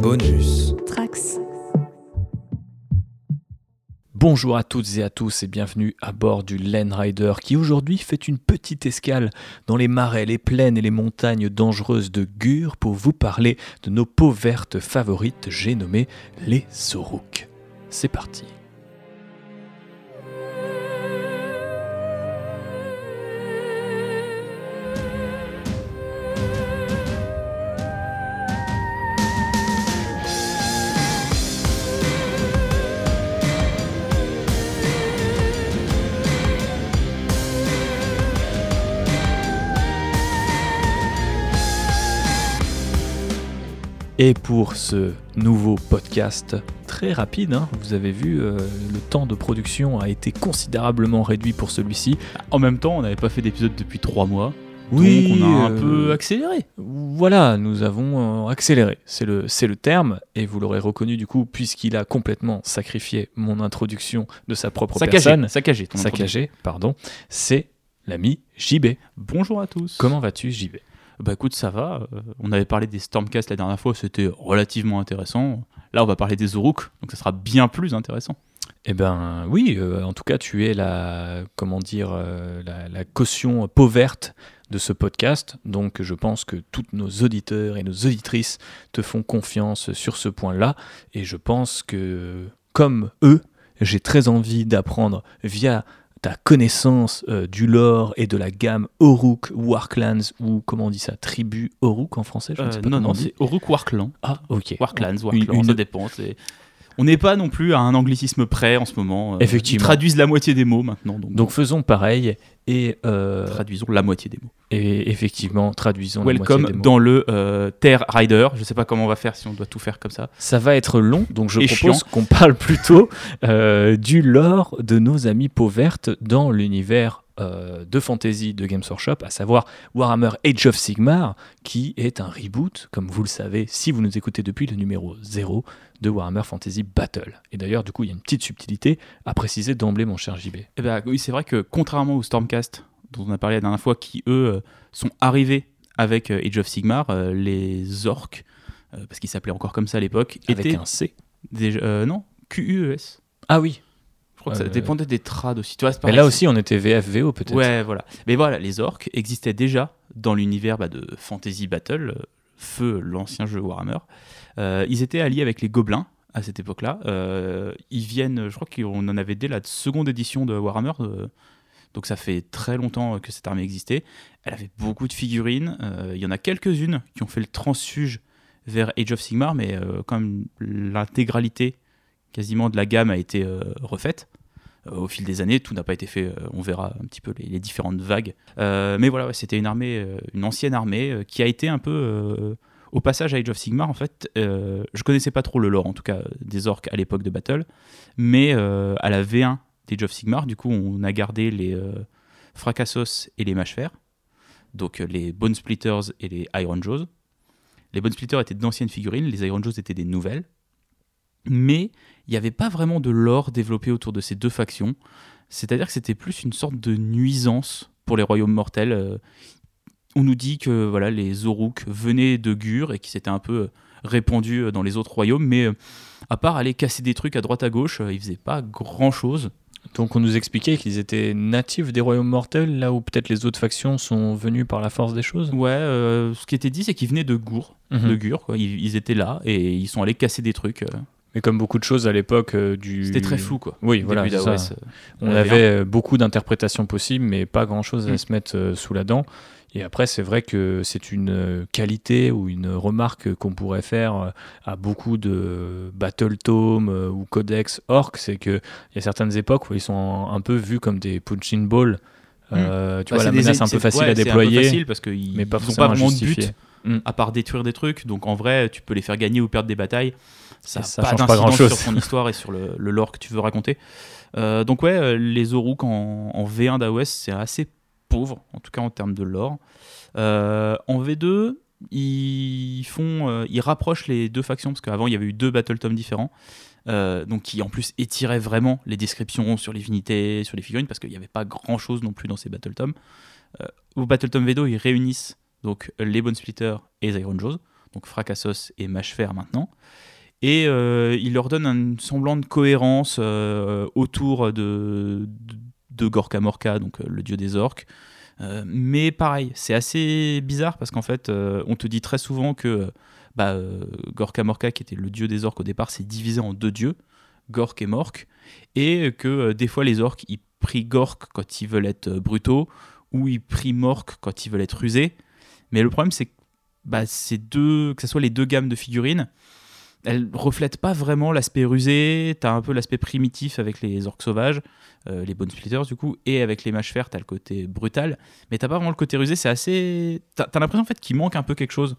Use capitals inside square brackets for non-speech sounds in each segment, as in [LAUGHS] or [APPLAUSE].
Bonus. Trax. Bonjour à toutes et à tous et bienvenue à bord du Len Rider qui aujourd'hui fait une petite escale dans les marais, les plaines et les montagnes dangereuses de Gur pour vous parler de nos peaux vertes favorites, j'ai nommé les Soruk. C'est parti. Et pour ce nouveau podcast très rapide, hein, vous avez vu, euh, le temps de production a été considérablement réduit pour celui-ci. En même temps, on n'avait pas fait d'épisode depuis trois mois. Oui, donc on a un euh, peu accéléré. Voilà, nous avons euh, accéléré, c'est le, c'est le terme, et vous l'aurez reconnu du coup, puisqu'il a complètement sacrifié mon introduction de sa propre personne. Saccagé. Saccagé. ton Saccagé, pardon, c'est l'ami JB. Bonjour à tous. Comment vas-tu JB Bah écoute, ça va. euh, on avait parlé des Stormcast la dernière fois, c'était relativement intéressant. Là, on va parler des Zoruk, donc ça sera bien plus intéressant. Eh ben oui, euh, en tout cas tu es la, comment dire, euh, la, caution peau verte de ce podcast, donc je pense que tous nos auditeurs et nos auditrices te font confiance sur ce point-là, et je pense que comme eux, j'ai très envie d'apprendre via ta connaissance euh, du lore et de la gamme Oruk Warclans, ou comment on dit ça, tribu Oruk en français je ne sais Euh, pas non, non, c'est Oruk Warclan. Ah ok. Warclans, Une- Warclan, une- ça dépend. On n'est pas non plus à un anglicisme près en ce moment. euh, Effectivement. Ils traduisent la moitié des mots maintenant, donc, Donc faisons pareil, et... euh, traduisons la moitié des mots. Et effectivement, traduisons la moitié des mots. dans le euh, Terre Rider. Je sais pas comment on va faire si on doit tout faire comme ça. Ça va être long, donc je Et propose qu'on parle plutôt euh, du lore de nos amis peau verte dans l'univers euh, de fantasy de Games Workshop, à savoir Warhammer Age of Sigmar, qui est un reboot, comme vous le savez, si vous nous écoutez depuis le numéro 0 de Warhammer Fantasy Battle. Et d'ailleurs, du coup, il y a une petite subtilité à préciser d'emblée, mon cher JB. Eh ben, oui, c'est vrai que contrairement aux Stormcast, dont on a parlé la dernière fois, qui eux euh, sont arrivés avec euh, Age of Sigmar, les orques, parce qu'ils s'appelaient encore comme ça à l'époque, Avec étaient un C. déjà. euh, non, QUES. Ah oui, Je crois que ça Euh, dépendait des trades aussi. Tu vois, mais là aussi, on était VFVO peut-être. Ouais, voilà. Mais voilà, les orques existaient déjà dans l'univers bah, de Fantasy Battle, euh, Feu, l'ancien jeu Warhammer. Euh, ils étaient alliés avec les gobelins à cette époque-là. Euh, ils viennent, je crois qu'on en avait dès la seconde édition de Warhammer. euh, donc ça fait très longtemps que cette armée existait. Elle avait beaucoup de figurines. il y en a quelques-unes qui ont fait le transfuge vers Age of Sigmar, mais euh, comme l'intégralité quasiment de la gamme a été euh, refaite, euh, au fil des années, tout n'a pas été fait. euh, on verra un petit peu les, différentes vagues. Mais voilà, c'était une armée, une ancienne armée qui a été un peu au passage à Age of Sigmar. En fait, je connaissais pas trop le lore, en tout cas des orques à l'époque de Battle, mais à la V1 d'Age of Sigmar, du coup, on a gardé les Fracassos et les Mâches Fer, donc les Bone Splitters et les Iron Jaws. Les Bone Splitters étaient d'anciennes figurines, les Iron Jaws étaient des nouvelles. Mais il n'y avait pas vraiment de lore développé autour de ces deux factions. C'est-à-dire que c'était plus une sorte de nuisance pour les royaumes mortels. Euh, On nous dit que voilà, les Zoruk venaient de Gur et qui s'étaient un peu euh, répandus euh, dans les autres royaumes, mais à part aller casser des trucs à droite à gauche, ils faisaient pas grand-chose. Donc on nous expliquait qu'ils étaient natifs des royaumes mortels, là où peut-être les autres factions sont venues par la force des choses? Ouais, euh, ce qui était dit, c'est qu'ils venaient de Gour, Mhm. de Gur. quoi. Ils, ils étaient là et ils sont allés casser des trucs. Mais comme beaucoup de choses à l'époque euh, du... C'était très flou, quoi. Oui, voilà, ça. On avait euh, beaucoup d'interprétations possibles, mais pas grand-chose à Mm. se mettre euh, sous la dent. Et après, c'est vrai que c'est une qualité ou une remarque qu'on pourrait faire à beaucoup de Battle Tome euh, ou Codex Orc, c'est qu'il y a certaines époques où ils sont un peu vus comme des punching balls. Euh, Tu Bah, vois, la des- menace un peu facile ouais, à c'est un peu déployer, facile parce qu'ils mais pas n'ont forcément pas vraiment de but Mm. à part détruire des trucs. Donc en vrai, tu peux les faire gagner ou perdre des batailles. Ça n'a ça pas change pas d'incidence sur ton [LAUGHS] histoire et sur le, le lore que tu veux raconter. Euh, donc ouais, euh, les Oruk en, en V1 d'AOS, c'est assez pauvre, en tout cas en termes de lore. Euh, en V2, ils font, euh, ils rapprochent les deux factions parce qu'avant il y avait eu deux battle tomes différents. euh, donc qui en plus étiraient vraiment les descriptions sur les unités, sur les figurines, parce qu'il n'y avait pas grand chose non plus dans ces battle tomes. Euh, au battle tome V2, ils réunissent donc les Bone Splitters et les Iron Jaws. donc Fracassos et Mâchefer maintenant. Et euh, il leur donne un semblant de cohérence euh, autour de, de, Gorka Morka, donc euh, le dieu des orques. Mais pareil, c'est assez bizarre parce qu'en fait, on te dit très souvent que bah, Gorka Morka, qui était le dieu des orques au départ, s'est divisé en deux dieux, Gork et Mork, et que des fois les orques, ils prient Gork quand ils veulent être brutaux, ou ils prient Mork quand ils veulent être rusés. Mais le problème, c'est que bah, que ce soit les deux gammes de figurines, elles reflètent pas vraiment l'aspect rusé. T'as un peu l'aspect primitif avec les orques sauvages, euh, les Bone Splitters du coup, et avec les mâches fer, t'as le côté brutal. Mais t'as pas vraiment le côté rusé. C'est assez. T'as as, l'impression en fait qu'il manque un peu quelque chose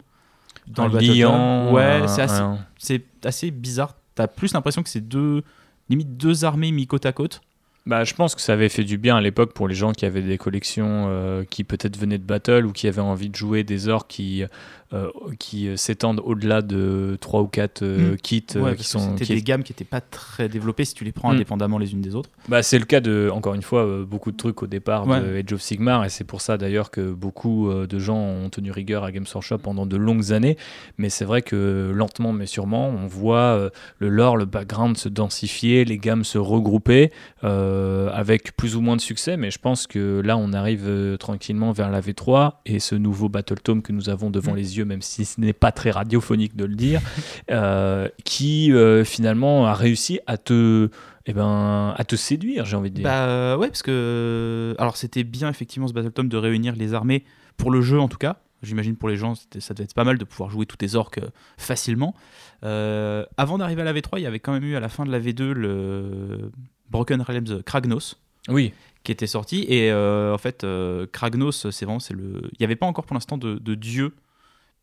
dans Un le liant, Ouais, assez, c'est assez bizarre. T'as plus l'impression que c'est deux, limite deux armées mis côte à côte. Bah, je pense que ça avait fait du bien à l'époque pour les gens qui avaient des collections euh, qui peut-être venaient de Battle ou qui avaient envie de jouer des orques qui, euh, qui euh, s'étendent au-delà de 3 ou 4 Mm. kits Ouais, qui parce que sont. c'était qui- des gammes qui étaient pas très développées si tu les prends Mm. indépendamment les unes des autres. Bah, c'est le cas de, encore une fois, beaucoup de trucs au départ de Ouais. Age of Sigmar, et c'est pour ça d'ailleurs que beaucoup de gens ont tenu rigueur à Games Workshop pendant de longues années. Mais c'est vrai que lentement mais sûrement, on voit le lore, le background se densifier, les gammes se regrouper, euh, avec plus ou moins de succès. Mais je pense que là, on arrive euh, tranquillement vers la V3 et ce nouveau Battle Tome que nous avons devant Mm. les yeux, même si ce n'est pas très radiophonique de le dire, [LAUGHS] euh, qui euh, finalement a réussi à te eh ben, à te séduire, j'ai envie de dire. Bah euh, ouais, parce que. Alors c'était bien effectivement ce Battletome de réunir les armées, pour le jeu en tout cas. J'imagine pour les gens, ça devait être pas mal de pouvoir jouer tous tes orques euh, facilement. Euh, avant d'arriver à la V3, il y avait quand même eu à la fin de la V2 le Broken Realms Kragnos oui, qui était sorti. Et euh, en fait, euh, Kragnos, c'est vraiment. c'est le. Il n'y avait pas encore pour l'instant de, de dieu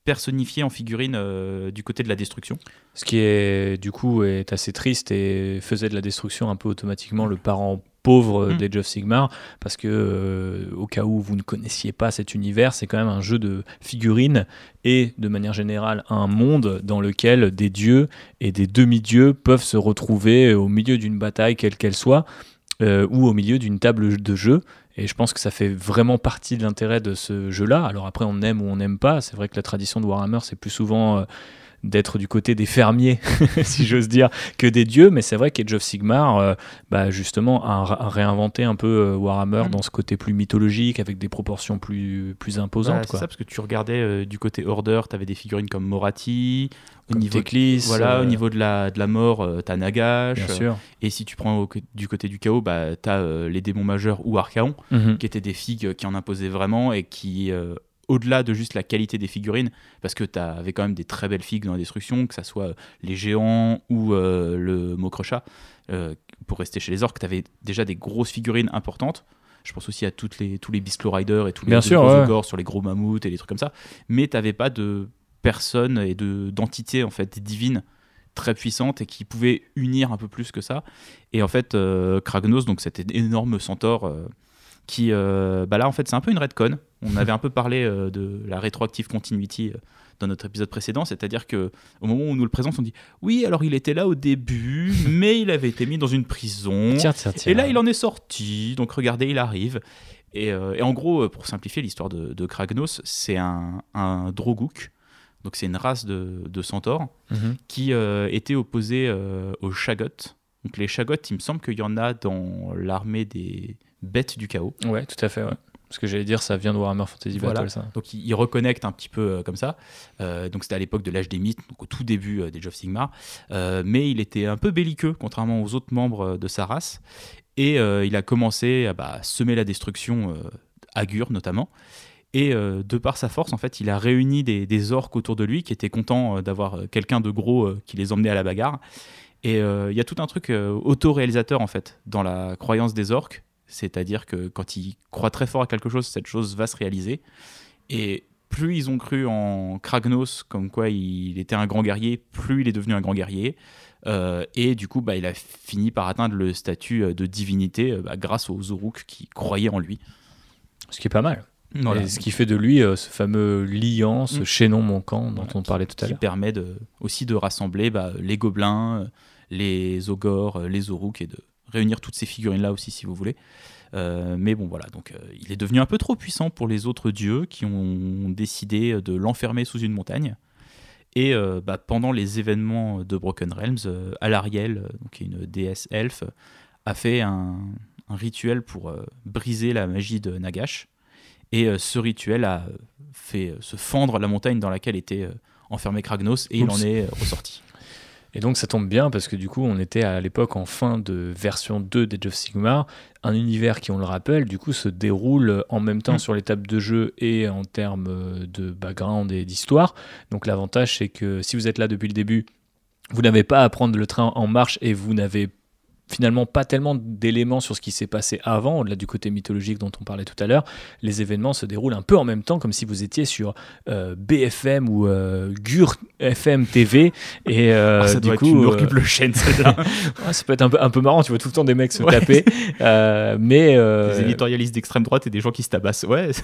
personnifié en figurine euh, du côté de la destruction. ce qui est du coup est assez triste et faisait de la destruction un peu automatiquement le parent pauvre Mm. d'Age of Sigmar parce que euh, au cas où vous ne connaissiez pas cet univers, c'est quand même un jeu de figurines et de manière générale un monde dans lequel des dieux et des demi-dieux peuvent se retrouver au milieu d'une bataille quelle qu'elle soit euh, ou au milieu d'une table de jeu. Et je pense que ça fait vraiment partie de l'intérêt de ce jeu-là. Alors après, on aime ou on n'aime pas. C'est vrai que la tradition de Warhammer, c'est plus souvent euh, d'être du côté des fermiers, [LAUGHS] si j'ose dire, que des dieux. Mais c'est vrai qu'Age of Sigmar, euh, bah, justement, a, a réinventé un peu euh, Warhammer Mm. dans ce côté plus mythologique, avec des proportions plus, plus imposantes. c'est ça, parce que tu regardais euh, du côté Order, tu avais des figurines comme Morati. Au Comme niveau, Teclis, voilà, au niveau de la, de la mort, euh, t'as Nagash. Et si tu prends au du côté du chaos, bah, t'as les démons majeurs ou Archaon, Mhm. qui étaient des figues qui en imposaient vraiment et qui, au-delà de juste la qualité des figurines, parce que t'avais quand même des très belles figues dans la destruction, que ça soit euh, les géants ou euh, le Mokrocha, euh, pour rester chez les orques, t'avais déjà des grosses figurines importantes. Je pense aussi à toutes les, tous les Beast Riders et tous les Bien sûr, ouais. sur les gros mammouths et les trucs comme ça. Mais t'avais pas de personnes et de d'entités en fait divines très puissantes et qui pouvaient unir un peu plus que ça. Et en fait, euh, Kragnos, donc cet énorme centaure qui, bah là en fait, c'est un peu une redcon. On avait un peu parlé euh, de la rétroactive continuity euh, dans notre épisode précédent, c'est-à-dire que au moment où on nous le présente, on dit oui, alors il était là au début, [LAUGHS] mais il avait été mis dans une prison. Tiens, tiens, tiens. Et là, il en est sorti. Donc, regardez, il arrive. Et, euh, et en gros, pour simplifier l'histoire de, de Kragnos, c'est un, un Droguk. Donc, c'est une race de, de centaures Mhm. qui euh, était opposée euh, aux Shagoth. Donc, les Shagoth, il me semble qu'il y en a dans l'armée des bêtes du chaos. Ouais, tout à fait. Ouais. Ce que j'allais dire, ça vient de Warhammer Fantasy Voilà. Battle, ça. Donc ils, ils reconnectent un petit peu euh, comme ça. Euh, donc c'était à l'époque de l'âge des mythes, donc au tout début euh, des of Sigmar. Euh, mais il était un peu belliqueux, contrairement aux autres membres de sa race. Et il a commencé à bah, semer la destruction à Gur notamment. Et de par sa force, en fait, il a réuni des, des orques autour de lui qui étaient contents d'avoir quelqu'un de gros qui les emmenait à la bagarre. Et il y a tout un truc auto-réalisateur, en fait, dans la croyance des orques. C'est-à-dire que quand ils croient très fort à quelque chose, cette chose va se réaliser. Et plus ils ont cru en Kragnos, comme quoi il était un grand guerrier, plus il est devenu un grand guerrier. Euh, et du coup, bah, il a fini par atteindre le statut euh, de divinité euh, bah, grâce aux Uruk qui croyaient en lui. Ce qui est pas mal. Voilà. Et ce qui fait de lui euh, ce fameux liant, ce Mm. chaînon manquant dont Voilà, on parlait tout à qui l'heure. permet de, aussi de rassembler bah, les gobelins, les ogres, les Uruk et de réunir toutes ces figurines-là aussi si vous voulez. Euh, mais bon voilà, donc euh, il est devenu un peu trop puissant pour les autres dieux qui ont décidé de l'enfermer sous une montagne. Et bah, pendant les événements de Broken Realms, Alariel, qui est une déesse elfe, a fait un, rituel pour briser la magie de Nagash. Et ce rituel a fait se fendre la montagne dans laquelle était enfermé Kragnos et il en est ressorti. Et donc ça tombe bien parce que du coup on était à l'époque en fin de version 2 d'Age of Sigmar, un univers qui on le rappelle du coup se déroule en même temps mm. sur l'étape de jeu et en termes de background et d'histoire. Donc l'avantage c'est que si vous êtes là depuis le début, vous n'avez pas à prendre le train en marche et vous n'avez finalement pas tellement d'éléments sur ce qui s'est passé avant, au-delà du côté mythologique dont on parlait tout à l'heure. Les événements se déroulent un peu en même temps, comme si vous étiez sur euh, BFM ou euh, GUR FM TV. Et euh, ah, ça du doit coup, être une horrible chaîne. [LAUGHS] ça peut être un peu, un peu marrant, tu vois tout le temps des mecs se taper. mais, des éditorialistes d'extrême droite et des gens qui se tabassent. Ouais. [LAUGHS]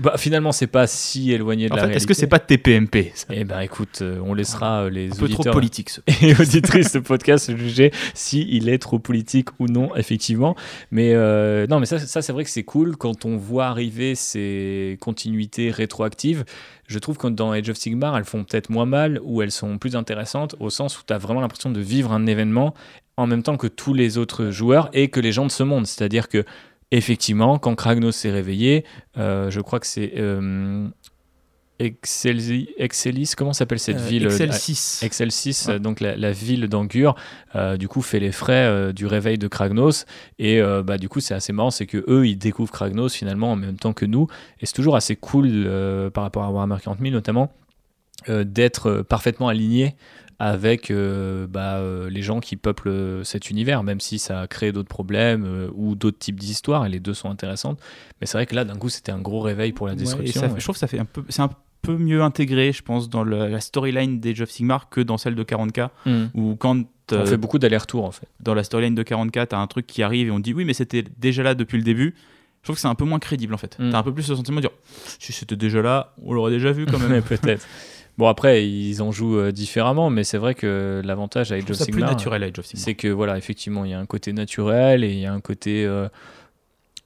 Bah, finalement, c'est pas si éloigné de en la fait, Est-ce que c'est pas TPMP Eh ben écoute, on laissera les un auditeurs peu trop politique, [LAUGHS] et auditrices de podcast juger si il est trop politique ou non, effectivement. Mais euh, non, mais ça, c'est vrai que c'est cool quand on voit arriver ces continuités rétroactives. Je trouve que dans Age of Sigmar, elles font peut-être moins mal ou elles sont plus intéressantes au sens où tu as vraiment l'impression de vivre un événement en même temps que tous les autres joueurs et que les gens de ce monde. C'est-à-dire que effectivement, quand Kragnos s'est réveillé, euh, je crois que c'est euh, Excelis, comment s'appelle cette euh, ville Excel 6. Excel 6, donc la, ville d'Angur, euh, du coup fait les frais euh, du réveil de Kragnos. Et bah, du coup, c'est assez marrant, c'est que eux, ils découvrent Kragnos finalement en même temps que nous. Et c'est toujours assez cool par rapport à Warhammer 40 000 notamment, d'être parfaitement aligné avec bah, les gens qui peuplent cet univers, même si ça a créé d'autres problèmes ou d'autres types d'histoires, et les deux sont intéressantes. Mais c'est vrai que là, d'un coup, c'était un gros réveil pour la destruction. Je trouve que ça fait un peu, c'est un peu mieux intégré, je pense, dans la storyline d'Age of Sigmar que dans celle de 40K, hmm. où quand on euh, fait beaucoup d'allers-retours en fait. Dans la storyline de 40K, t'as un truc qui arrive et on dit oui, mais c'était déjà là depuis le début. Je trouve que c'est un peu moins crédible en fait. Tu hmm. T'as un peu plus le sentiment de dire si c'était déjà là, on l'aurait déjà vu quand même. [LAUGHS] Peut-être. Bon après ils en jouent euh, différemment, mais c'est vrai que l'avantage à Age of Sigmar, c'est que voilà effectivement il y a un côté naturel et il y a un côté euh,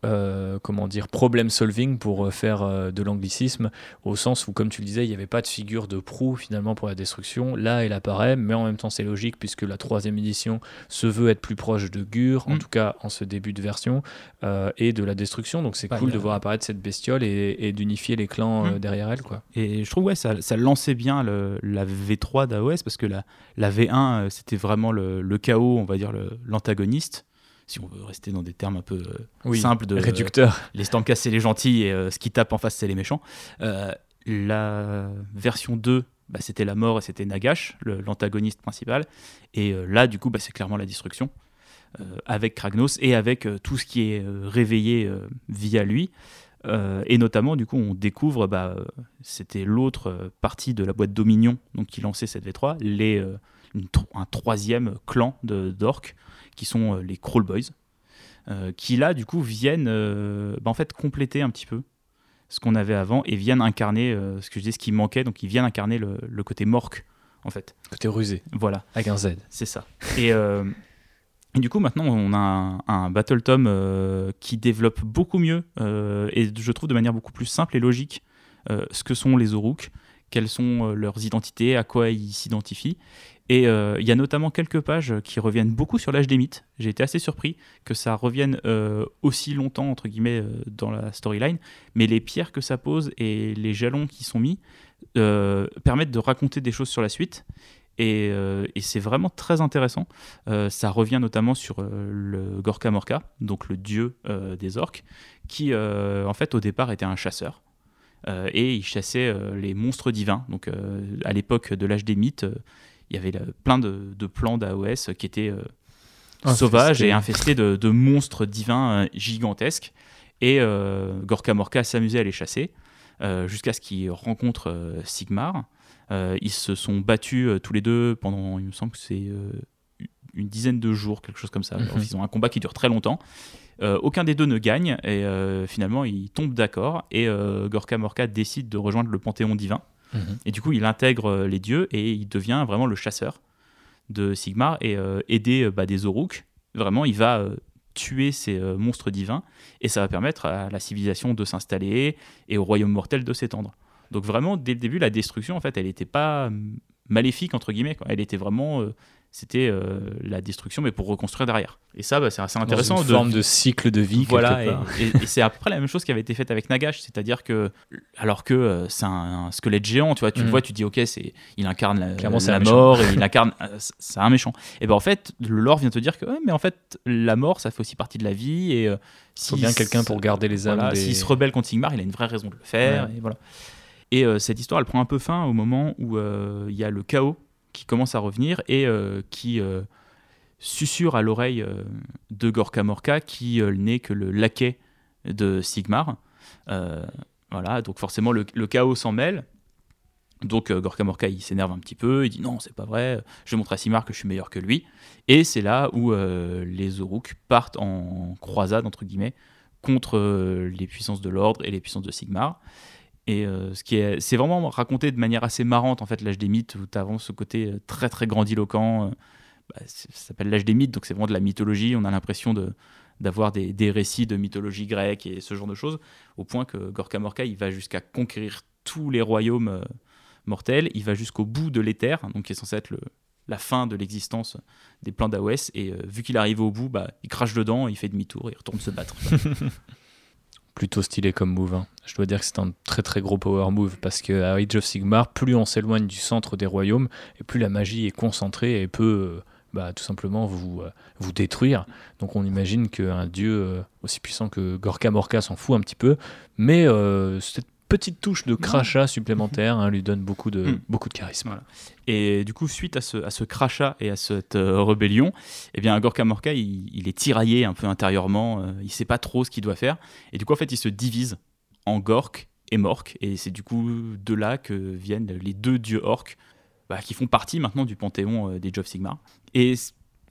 euh, comment dire, problem solving pour euh, faire euh, de l'anglicisme, au sens où, comme tu le disais, il n'y avait pas de figure de proue finalement pour la destruction. Là, elle apparaît, mais en même temps, c'est logique puisque la troisième édition se veut être plus proche de Gur, en mm. tout cas en ce début de version, et de la destruction. Donc c'est cool de voir apparaître cette bestiole et, d'unifier les clans mm. derrière elle. Quoi. Et je trouve ouais, ça, ça lançait bien la V3 d'AOS parce que la, la V1, c'était vraiment le, le, chaos, on va dire, l'antagoniste si on veut rester dans des termes un peu euh, simples de réducteurs. les Stamkas c'est les gentils et euh, ce qui tape en face c'est les méchants. Euh, la version 2 bah, c'était la mort et c'était Nagash, l'antagoniste principal. Et là, du coup, bah, c'est clairement la destruction, avec Kragnos et avec tout ce qui est réveillé via lui. et notamment, du coup, on découvre, bah, c'était l'autre partie de la boîte Dominion donc, qui lançait cette V3, les, un troisième clan d'orques qui sont euh, les Crawl Boys, euh, qui là, du coup, viennent euh, bah, en fait compléter un petit peu ce qu'on avait avant et viennent incarner ce que je dis, ce qui manquait. Donc, ils viennent incarner le, côté morque, en fait. Côté rusé. Voilà. Avec un Z. C'est ça. Et, du coup, maintenant, on a un, un Battle Tom qui développe beaucoup mieux et je trouve de manière beaucoup plus simple et logique ce que sont les Oruk, quelles sont leurs identités, à quoi ils s'identifient. Et euh, il y a notamment quelques pages qui reviennent beaucoup sur l'âge des mythes. J'ai été assez surpris que ça revienne euh, aussi longtemps, entre guillemets, euh, dans la storyline. Mais les pierres que ça pose et les jalons qui sont mis permettent de raconter des choses sur la suite. Et, c'est vraiment très intéressant. ça revient notamment sur le Gorka Morka, donc le dieu des orques, qui en fait au départ était un chasseur. et il chassait les monstres divins. Donc à l'époque de l'âge des mythes, il y avait plein de, plans d'AOS qui étaient euh, sauvages et infestés de, monstres divins euh, gigantesques. Et euh, Gorka Morka s'amusait à les chasser jusqu'à ce qu'ils rencontrent Sigmar. ils se sont battus tous les deux pendant, il me semble que c'est une dizaine de jours, quelque chose comme ça. Mhm. ils ont un combat qui dure très longtemps. aucun des deux ne gagne et finalement ils tombent d'accord et Gorka Morka décide de rejoindre le Panthéon divin et du coup, il intègre euh, les dieux et il devient vraiment le chasseur de Sigmar et euh, aider euh, bah, des Oruk. Vraiment, il va tuer ces monstres divins et ça va permettre à la civilisation de s'installer et au royaume mortel de s'étendre. Donc vraiment, dès le début, la destruction, en fait, elle n'était pas maléfique entre guillemets. Elle était vraiment c'était euh, la destruction, mais pour reconstruire derrière. Et ça, bah, c'est assez intéressant. Dans une forme de cycle de vie. Voilà, part. et, et- et c'est après la même chose qui avait été faite avec Nagash, c'est-à-dire que, alors que euh, c'est un, un squelette géant, tu vois, tu le Mm. vois, tu dis, ok, c'est, il incarne la, Clairement, c'est la mort, et il [LAUGHS] incarne, euh, c'est- c'est un méchant. Et ben en fait, le lore vient te dire que, ouais, mais en fait, la mort, ça fait aussi partie de la vie, et euh, bien quelqu'un pour garder les âmes. voilà, des- S'il se rebelle contre Sigmar, il a une vraie raison de le faire. Ouais. Et, voilà. et cette histoire, elle prend un peu fin au moment où il y a le chaos qui commence à revenir et euh, qui euh, susurre à l'oreille euh, de Gorka Morka, qui n'est que le laquais de Sigmar. Voilà, donc forcément, le, chaos s'en mêle. Donc Gorka Morka, il s'énerve un petit peu, il dit non, c'est pas vrai, je montre à Sigmar que je suis meilleur que lui. Et c'est là où les Oruk partent en croisade, entre guillemets, contre les puissances de l'ordre et les puissances de Sigmar. Et euh, ce qui est, c'est vraiment raconté de manière assez marrante en fait l'âge des mythes où tu vraiment ce côté euh, très très grandiloquent. euh, bah, ça s'appelle l'âge des mythes, donc c'est vraiment de la mythologie. On a l'impression de d'avoir des, des récits de mythologie grecque et ce genre de choses, au point que Gorka Morka il va jusqu'à conquérir tous les royaumes mortels. Il va jusqu'au bout de l'éther, donc qui est censé être le, la fin de l'existence des plans d'Aoès. Et vu qu'il arrive au bout, bah, il crache dedans, il fait demi-tour, il retourne se battre. [LAUGHS] plutôt stylé comme move. hein. Je dois dire que c'est un très très gros power move parce que à Age of Sigmar, plus on s'éloigne du centre des royaumes et plus la magie est concentrée et peut euh, bah, tout simplement vous, euh, vous détruire. Donc on imagine qu'un dieu euh, aussi puissant que Gorka Morka s'en fout un petit peu, mais cette petite touche de crachat supplémentaire hein, lui donne beaucoup de, Mm. beaucoup de charisme. Voilà. Et du coup, suite à ce, à ce crachat et à cette euh, rébellion, eh bien, Gorka Morka, il, il est tiraillé un peu intérieurement, euh, il sait pas trop ce qu'il doit faire. Et du coup, en fait, il se divise en Gork et Mork. Et c'est du coup de là que viennent les deux dieux orques bah, qui font partie maintenant du panthéon euh, des Jove Sigmar. Et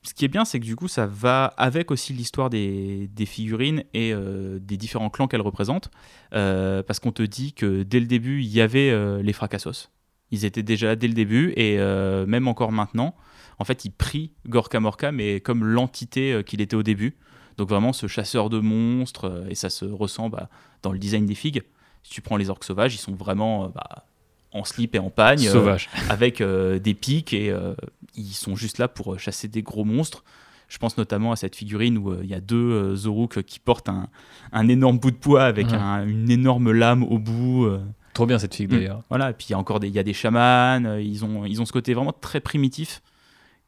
ce qui est bien, c'est que du coup, ça va avec aussi l'histoire des, des figurines et euh, des différents clans qu'elles représentent. Euh, parce qu'on te dit que dès le début, il y avait euh, les Fracassos. Ils étaient déjà là dès le début et même encore maintenant. En fait, ils prient Gorka Morka, mais comme l'entité qu'il était au début. Donc vraiment ce chasseur de monstres, et ça se ressent bah, dans le design des figues. Si tu prends les orques sauvages, ils sont vraiment bah, en slip et en pagne, Sauvage. avec des pics, et ils sont juste là pour euh, chasser des gros monstres. Je pense notamment à cette figurine où euh, il y a deux euh, Zoruk qui portent un, un énorme bout de poids avec un- une énorme lame au bout. Trop bien cette figue Mm. d'ailleurs. voilà, et puis il y a encore des, il y a des chamans, ils ont, ils ont ce côté vraiment très primitif.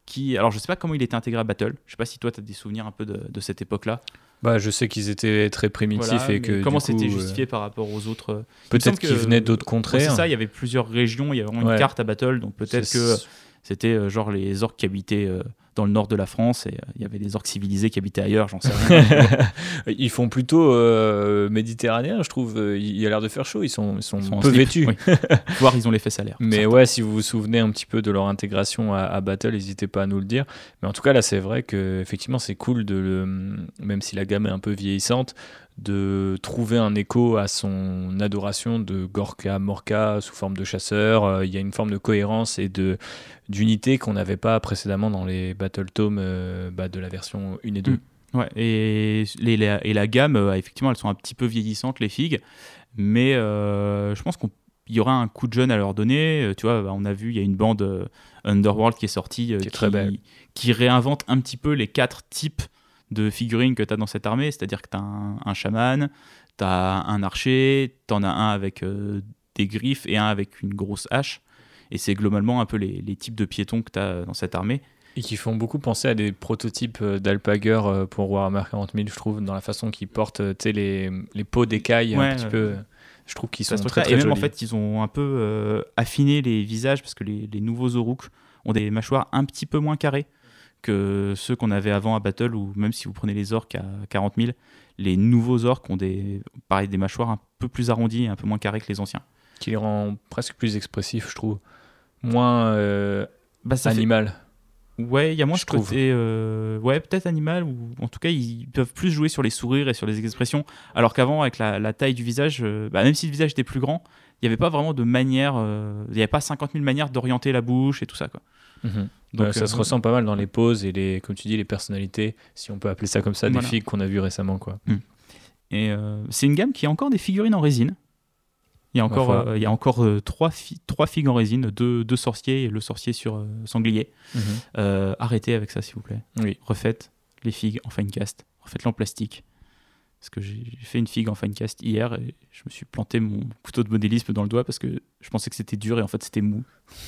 Qui, alors je sais pas comment il était intégré à Battle, je sais pas si toi tu as des souvenirs un peu de, de cette époque-là. Bah, je sais qu'ils étaient très primitifs Voilà, et que comment c'était euh, justifié par rapport aux autres Peut-être qu'ils venaient d'autres contrées. C'est hein. ça, il y avait plusieurs régions, il y avait vraiment une carte à Battle, donc peut-être que c'était euh, genre les orques qui habitaient euh, dans le nord de la France et euh, il y avait des orques civilisés qui habitaient ailleurs, j'en sais rien. [LAUGHS] Ils font plutôt euh, méditerranéen, je trouve. Il y a l'air de faire chaud. Ils sont, ils sont, Ils sont en peu slip, vêtus. oui. [LAUGHS] Voir, ils ont les fesses à l'air. Mais ouais, si vous vous souvenez un petit peu de leur intégration à, à Battle, n'hésitez pas à nous le dire. Mais en tout cas, là, c'est vrai que effectivement, c'est cool de, le- même si la gamme est un peu vieillissante, de trouver un écho à son adoration de Gorka Morka sous forme de chasseur. Euh, Il y a une forme de cohérence et de d'unité qu'on n'avait pas précédemment dans les Battle Tomes euh, bah, de la version 1 et 2. Mm. Ouais, et, les, les- et la gamme, euh, effectivement, elles sont un petit peu vieillissantes, les figues, mais euh, je pense qu'il y aura un coup de jeune à leur donner. Tu vois, bah, on a vu, il y a une bande Underworld qui est sortie, Qui est très belle. qui réinvente un petit peu les quatre types de figurines que tu as dans cette armée, c'est-à-dire que tu as un, un chaman, tu as un archer, tu en as un avec euh, des griffes et un avec une grosse hache. Et c'est globalement un peu les, les types de piétons que tu as dans cette armée. Et qui font beaucoup penser à des prototypes euh, d'Alpager euh, pour Warhammer 40 000, je trouve, dans la façon qu'ils portent les, les peaux d'écailles Ouais, un petit peu. Je trouve qu'ils sont très, très et même en fait, ils ont un peu euh, affiné les visages parce que les, les nouveaux Zoruk ont des mâchoires un petit peu moins carrées que ceux qu'on avait avant à Battle ou même si vous prenez les orques à 40 000, les nouveaux orques ont des, pareil, des mâchoires un peu plus arrondies et un peu moins carrées que les anciens. Qui les rend presque plus expressifs, je trouve. Moins euh, Bah, ça fait- animal. Ouais, il y a moins je ce trouve. côté, euh, ouais, peut-être animal ou en tout cas ils peuvent plus jouer sur les sourires et sur les expressions. Alors qu'avant, avec la, la taille du visage, euh, bah, même si le visage était plus grand, il n'y avait pas vraiment de manière, euh, il n'y avait pas 50 000 manières d'orienter la bouche et tout ça quoi. Mhm. Donc, ça euh, se ressent pas mal dans les poses et les, comme tu dis, les personnalités, si on peut appeler ça comme ça, Voilà. des figues qu'on a vues récemment. Quoi. Et euh, c'est une gamme qui a encore des figurines en résine. Il y a encore, Ma foi. euh, il y a encore trois, fi- trois figues en résine, deux, deux sorciers et le sorcier sur sanglier. Euh, arrêtez avec ça, s'il vous plaît. Oui. Refaites les figues en fine cast. Refaites-les en plastique. Parce que j'ai fait une figue en fine cast hier et je me suis planté mon couteau de modélisme dans le doigt parce que je pensais que c'était dur et en fait c'était mou.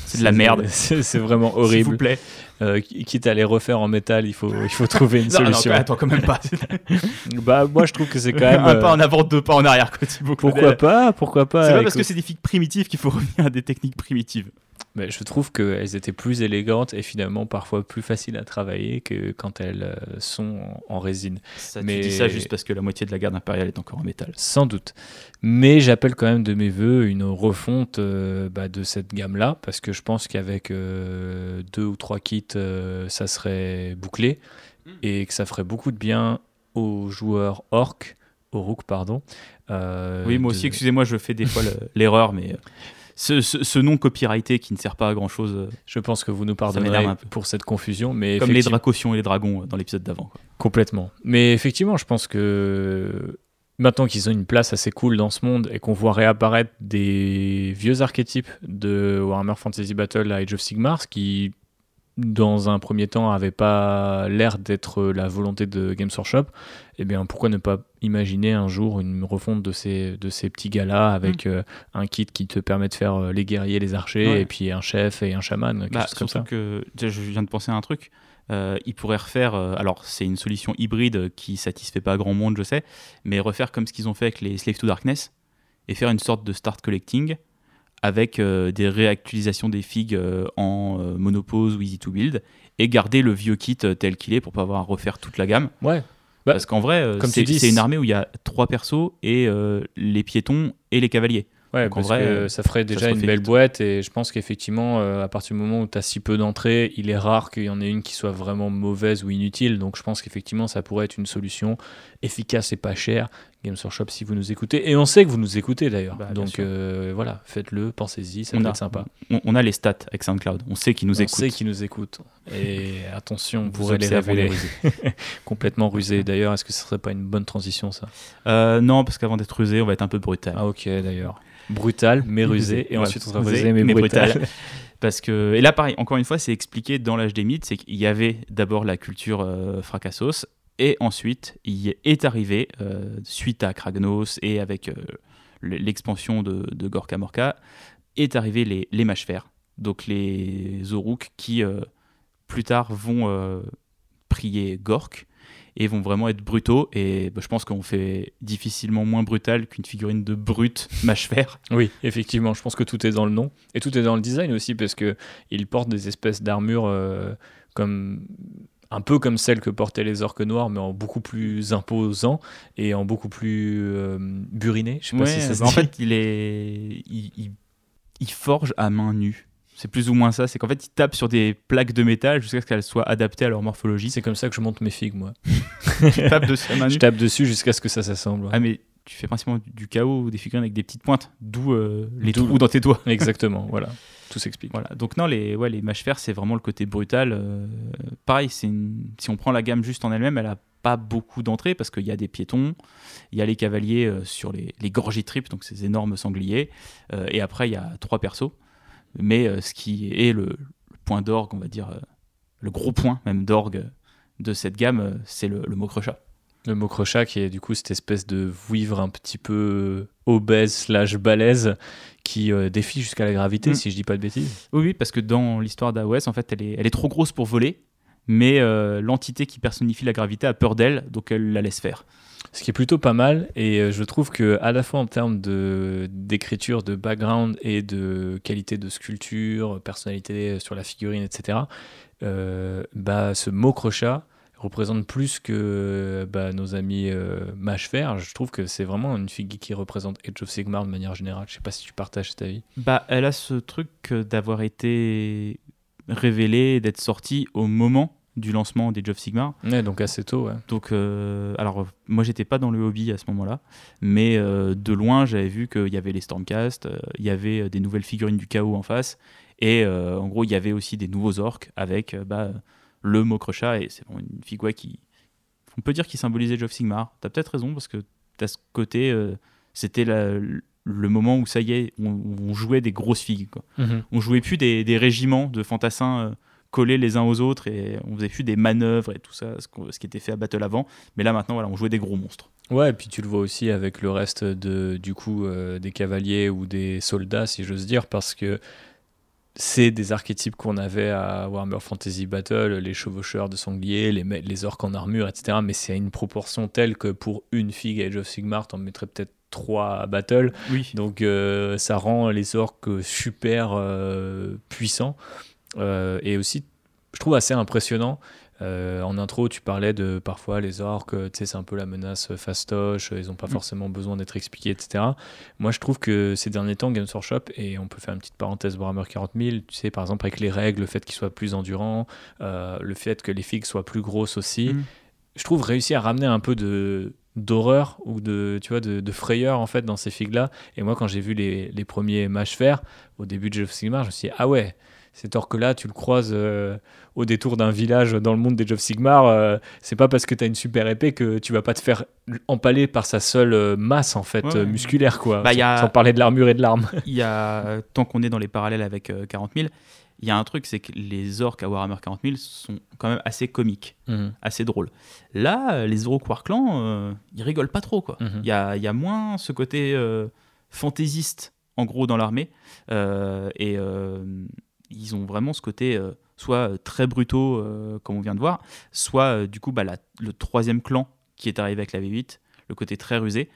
C'est de la merde. C'est vraiment [LAUGHS] S'il vous horrible. plaît. Euh, qui- quitte à les refaire en métal, il faut, il faut trouver une [LAUGHS] Non, non, solution. attends, quand même pas. [LAUGHS] bah, moi, je trouve que c'est quand même. un euh, pas en avant, deux pas en arrière. Quoi, pourquoi pas Pourquoi pas C'est pas parce que c'est des figues primitives qu'il faut revenir à des techniques primitives. Mais je trouve qu'elles étaient plus élégantes et finalement parfois plus faciles à travailler que quand elles euh, sont en, résine. Ça, Mais- Tu dis ça juste parce que la moitié de la garde impériale est encore en métal. Sans doute. Mais j'appelle quand même de mes voeux une refonte euh, bah, de cette gamme-là, parce que je pense qu'avec euh, deux ou trois kits, euh, ça serait bouclé, et que ça ferait beaucoup de bien aux joueurs orc, aux rook, pardon. oui, moi de- aussi, excusez-moi, je fais des fois le- [LAUGHS] l'erreur, mais ce, ce- ce nom copyrighté qui ne sert pas à grand chose, Je pense que vous nous pardonnerez pour cette confusion, mais comme les dracotions et les dragons euh, dans l'épisode d'avant. Complètement. Mais effectivement, je pense que maintenant qu'ils ont une place assez cool dans ce monde et qu'on voit réapparaître des vieux archétypes de Warhammer Fantasy Battle à Age of Sigmar, ce qui, dans un premier temps, n'avait pas l'air d'être la volonté de Games Workshop, eh bien, pourquoi ne pas imaginer un jour une refonte de ces, de ces petits gars-là avec euh, un kit qui te permet de faire euh, les guerriers, les archers, Ouais. et puis un chef et un chaman, quelque Bah, chose comme surtout ça. que je viens de penser à un truc. Euh, ils pourraient refaire, euh, alors c'est une solution hybride qui satisfait pas grand monde, je sais, mais refaire comme ce qu'ils ont fait avec les Slave to Darkness et faire une sorte de start collecting avec euh, des réactualisations des figues euh, en euh, monopose ou easy to build et garder le vieux kit euh, tel qu'il est pour pas avoir à refaire toute la gamme. Ouais. Bah, Parce qu'en vrai, comme c'est tu dis, c'est une armée où il y a trois persos et les piétons et les cavaliers. Ouais, Donc, en parce vrai, que ça ferait déjà une belle vite. boîte et je pense qu'effectivement, euh, à partir du moment où tu as si peu d'entrées, il est rare qu'il y en ait une qui soit vraiment mauvaise ou inutile. Donc je pense qu'effectivement, ça pourrait être une solution efficace et pas chère. Games Workshop, si vous nous écoutez. Et on sait que vous nous écoutez d'ailleurs. Bah, Donc euh, voilà, faites-le, pensez-y, ça on, peut a, être sympa. on, on a les stats avec SoundCloud. On sait qu'ils nous on écoutent. sait qu'ils nous écoutent. Et attention, vous Vous pourrez les on révéler. [LAUGHS] Complètement rusé. [LAUGHS] D'ailleurs, est-ce que ce serait pas une bonne transition ça? Euh, non, parce qu'avant d'être rusé, on va être un peu brutal. Ah ok, d'ailleurs. Brutal, mais rusé. Et ensuite, on sera Rusé, rusé, mais, mais brutal. brutal. [LAUGHS] Parce que, et là, pareil, encore une fois, c'est expliqué dans l'âge des mythes, c'est qu'il y avait d'abord la culture euh, fracassos, et ensuite, il est arrivé, euh, suite à Kragnos et avec euh, l'expansion de, de Morka, est arrivé les, les mâches fer, donc les Zoruk qui, euh, plus tard, vont prier Gork, et vont vraiment être brutaux, et bah, je pense qu'on fait difficilement moins brutal qu'une figurine de brute mâche. Oui, effectivement, je pense que tout est dans le nom. Et tout est dans le design aussi parce que il porte des espèces d'armures comme un peu comme celles que portaient les orques noirs, mais en beaucoup plus imposant et en beaucoup plus euh, buriné. Je sais pas si ça se bah en dit. fait, il est, il, il- il forge à main nue. C'est plus ou moins ça. C'est qu'en fait, il tape sur des plaques de métal jusqu'à ce qu'elles soient adaptées à leur morphologie. c'est comme ça que je monte mes figues, moi. [LAUGHS] Il tape dessus à main [LAUGHS] Je tape dessus jusqu'à ce que ça s'assemble. Ah mais tu fais principalement du, chaos ou des figurines avec des petites pointes, d'où euh, les trous dans tes doigts. Exactement, voilà. Tout s'explique. Voilà. Donc non, les, ouais, les mâches fer, c'est vraiment le côté brutal. euh, pareil, c'est une- si on prend la gamme juste en elle-même, elle a pas beaucoup d'entrées parce qu'il y a des piétons, il y a les cavaliers euh, sur les, les gorgitripes, donc ces énormes sangliers, euh, et après il y a trois persos. Mais ce qui est le, point d'orgue, on va dire, le gros point même d'orgue de cette gamme, c'est le, le mokrocha. Le mot crochat qui est du coup cette espèce de vouivre un petit peu obèse slash balèze qui euh, défie jusqu'à la gravité, Mm. si je dis pas de bêtises. Oui, oui, parce que dans l'histoire d'AOS, en fait, elle est, elle est trop grosse pour voler, mais euh, l'entité qui personnifie la gravité a peur d'elle, donc elle la laisse faire. Ce qui est plutôt pas mal, et euh, je trouve que à la fois en termes de d'écriture, de background et de qualité de sculpture, personnalité sur la figurine, etc. euh, bah, ce mot crochat représente plus que bah, nos amis euh. Je trouve que c'est vraiment une figure qui représente Age of Sigmar de manière générale. Je sais pas si tu partages cet avis. Bah, elle a ce truc d'avoir été révélée, d'être sortie au moment du lancement des of Sigmar. Ouais, donc assez tôt. Ouais. Donc, euh, alors, moi, j'étais pas dans le hobby à ce moment-là, mais euh, de loin, j'avais vu qu'il y avait les Stormcast, euh, il y avait euh, des nouvelles figurines du chaos en face, et en gros, il y avait aussi des nouveaux orques avec bah, le Mokresha, et c'est vraiment une figure qui, on peut dire qu'il symbolisait Age of Sigmar. T'as peut-être raison, parce que t'as ce côté, euh, c'était le moment où ça y est, on, on jouait des grosses figues. Quoi. Mhm. On jouait plus des, des régiments de fantassins euh, collés les uns aux autres et on faisait plus des manœuvres et tout ça, ce qui était fait à Battle avant. Mais là maintenant, voilà, on jouait des gros monstres. Ouais, et puis tu le vois aussi avec le reste de, du coup, euh, des cavaliers ou des soldats, si j'ose dire, parce que c'est des archétypes qu'on avait à Warhammer Fantasy Battle, les chevaucheurs de sangliers, les, les orques en armure, etc. Mais c'est à une proportion telle que pour une figue Age of Sigmar, t'en mettrais peut-être trois à Battle. Oui. Donc euh, ça rend les orques super euh, puissants Euh, et aussi, je trouve assez impressionnant. Euh, en intro, tu parlais de parfois les orques, tu sais, c'est un peu la menace fastoche, ils n'ont pas Mm. forcément besoin d'être expliqués, etc. Moi, je trouve que ces derniers temps, Games Workshop, et on peut faire une petite parenthèse Warhammer 40 000, tu sais, par exemple, avec les règles, le fait qu'ils soient plus endurants, euh, le fait que les figues soient plus grosses aussi, Mm. je trouve réussir à ramener un peu de d'horreur ou de tu vois de, de frayeur en fait dans ces figues là et moi quand j'ai vu les, les premiers matchs faire au début de of Sigmar je me suis dit ah ouais cet orque là tu le croises euh, au détour d'un village dans le monde des of Sigmar euh, c'est pas parce que tu as une super épée que tu vas pas te faire empaler par sa seule euh, masse en fait Ouais, ouais. musculaire quoi Bah, sans, y a- sans parler de l'armure et de l'arme Il [LAUGHS] y a, tant qu'on est dans les parallèles avec euh, 40 000, il y a un truc, c'est que les orques à Warhammer 40 000 sont quand même assez comiques, Mhm. assez drôles. Là, les Clan, euh, ils rigolent pas trop, quoi. Mhm. Il y, a, y a moins ce côté euh, fantaisiste, en gros, dans l'armée. Euh, et ils ont vraiment ce côté euh, soit euh, très brutaux, euh, comme on vient de voir, soit, du coup, bah, la- le troisième clan qui est arrivé avec la V8, le côté très rusé.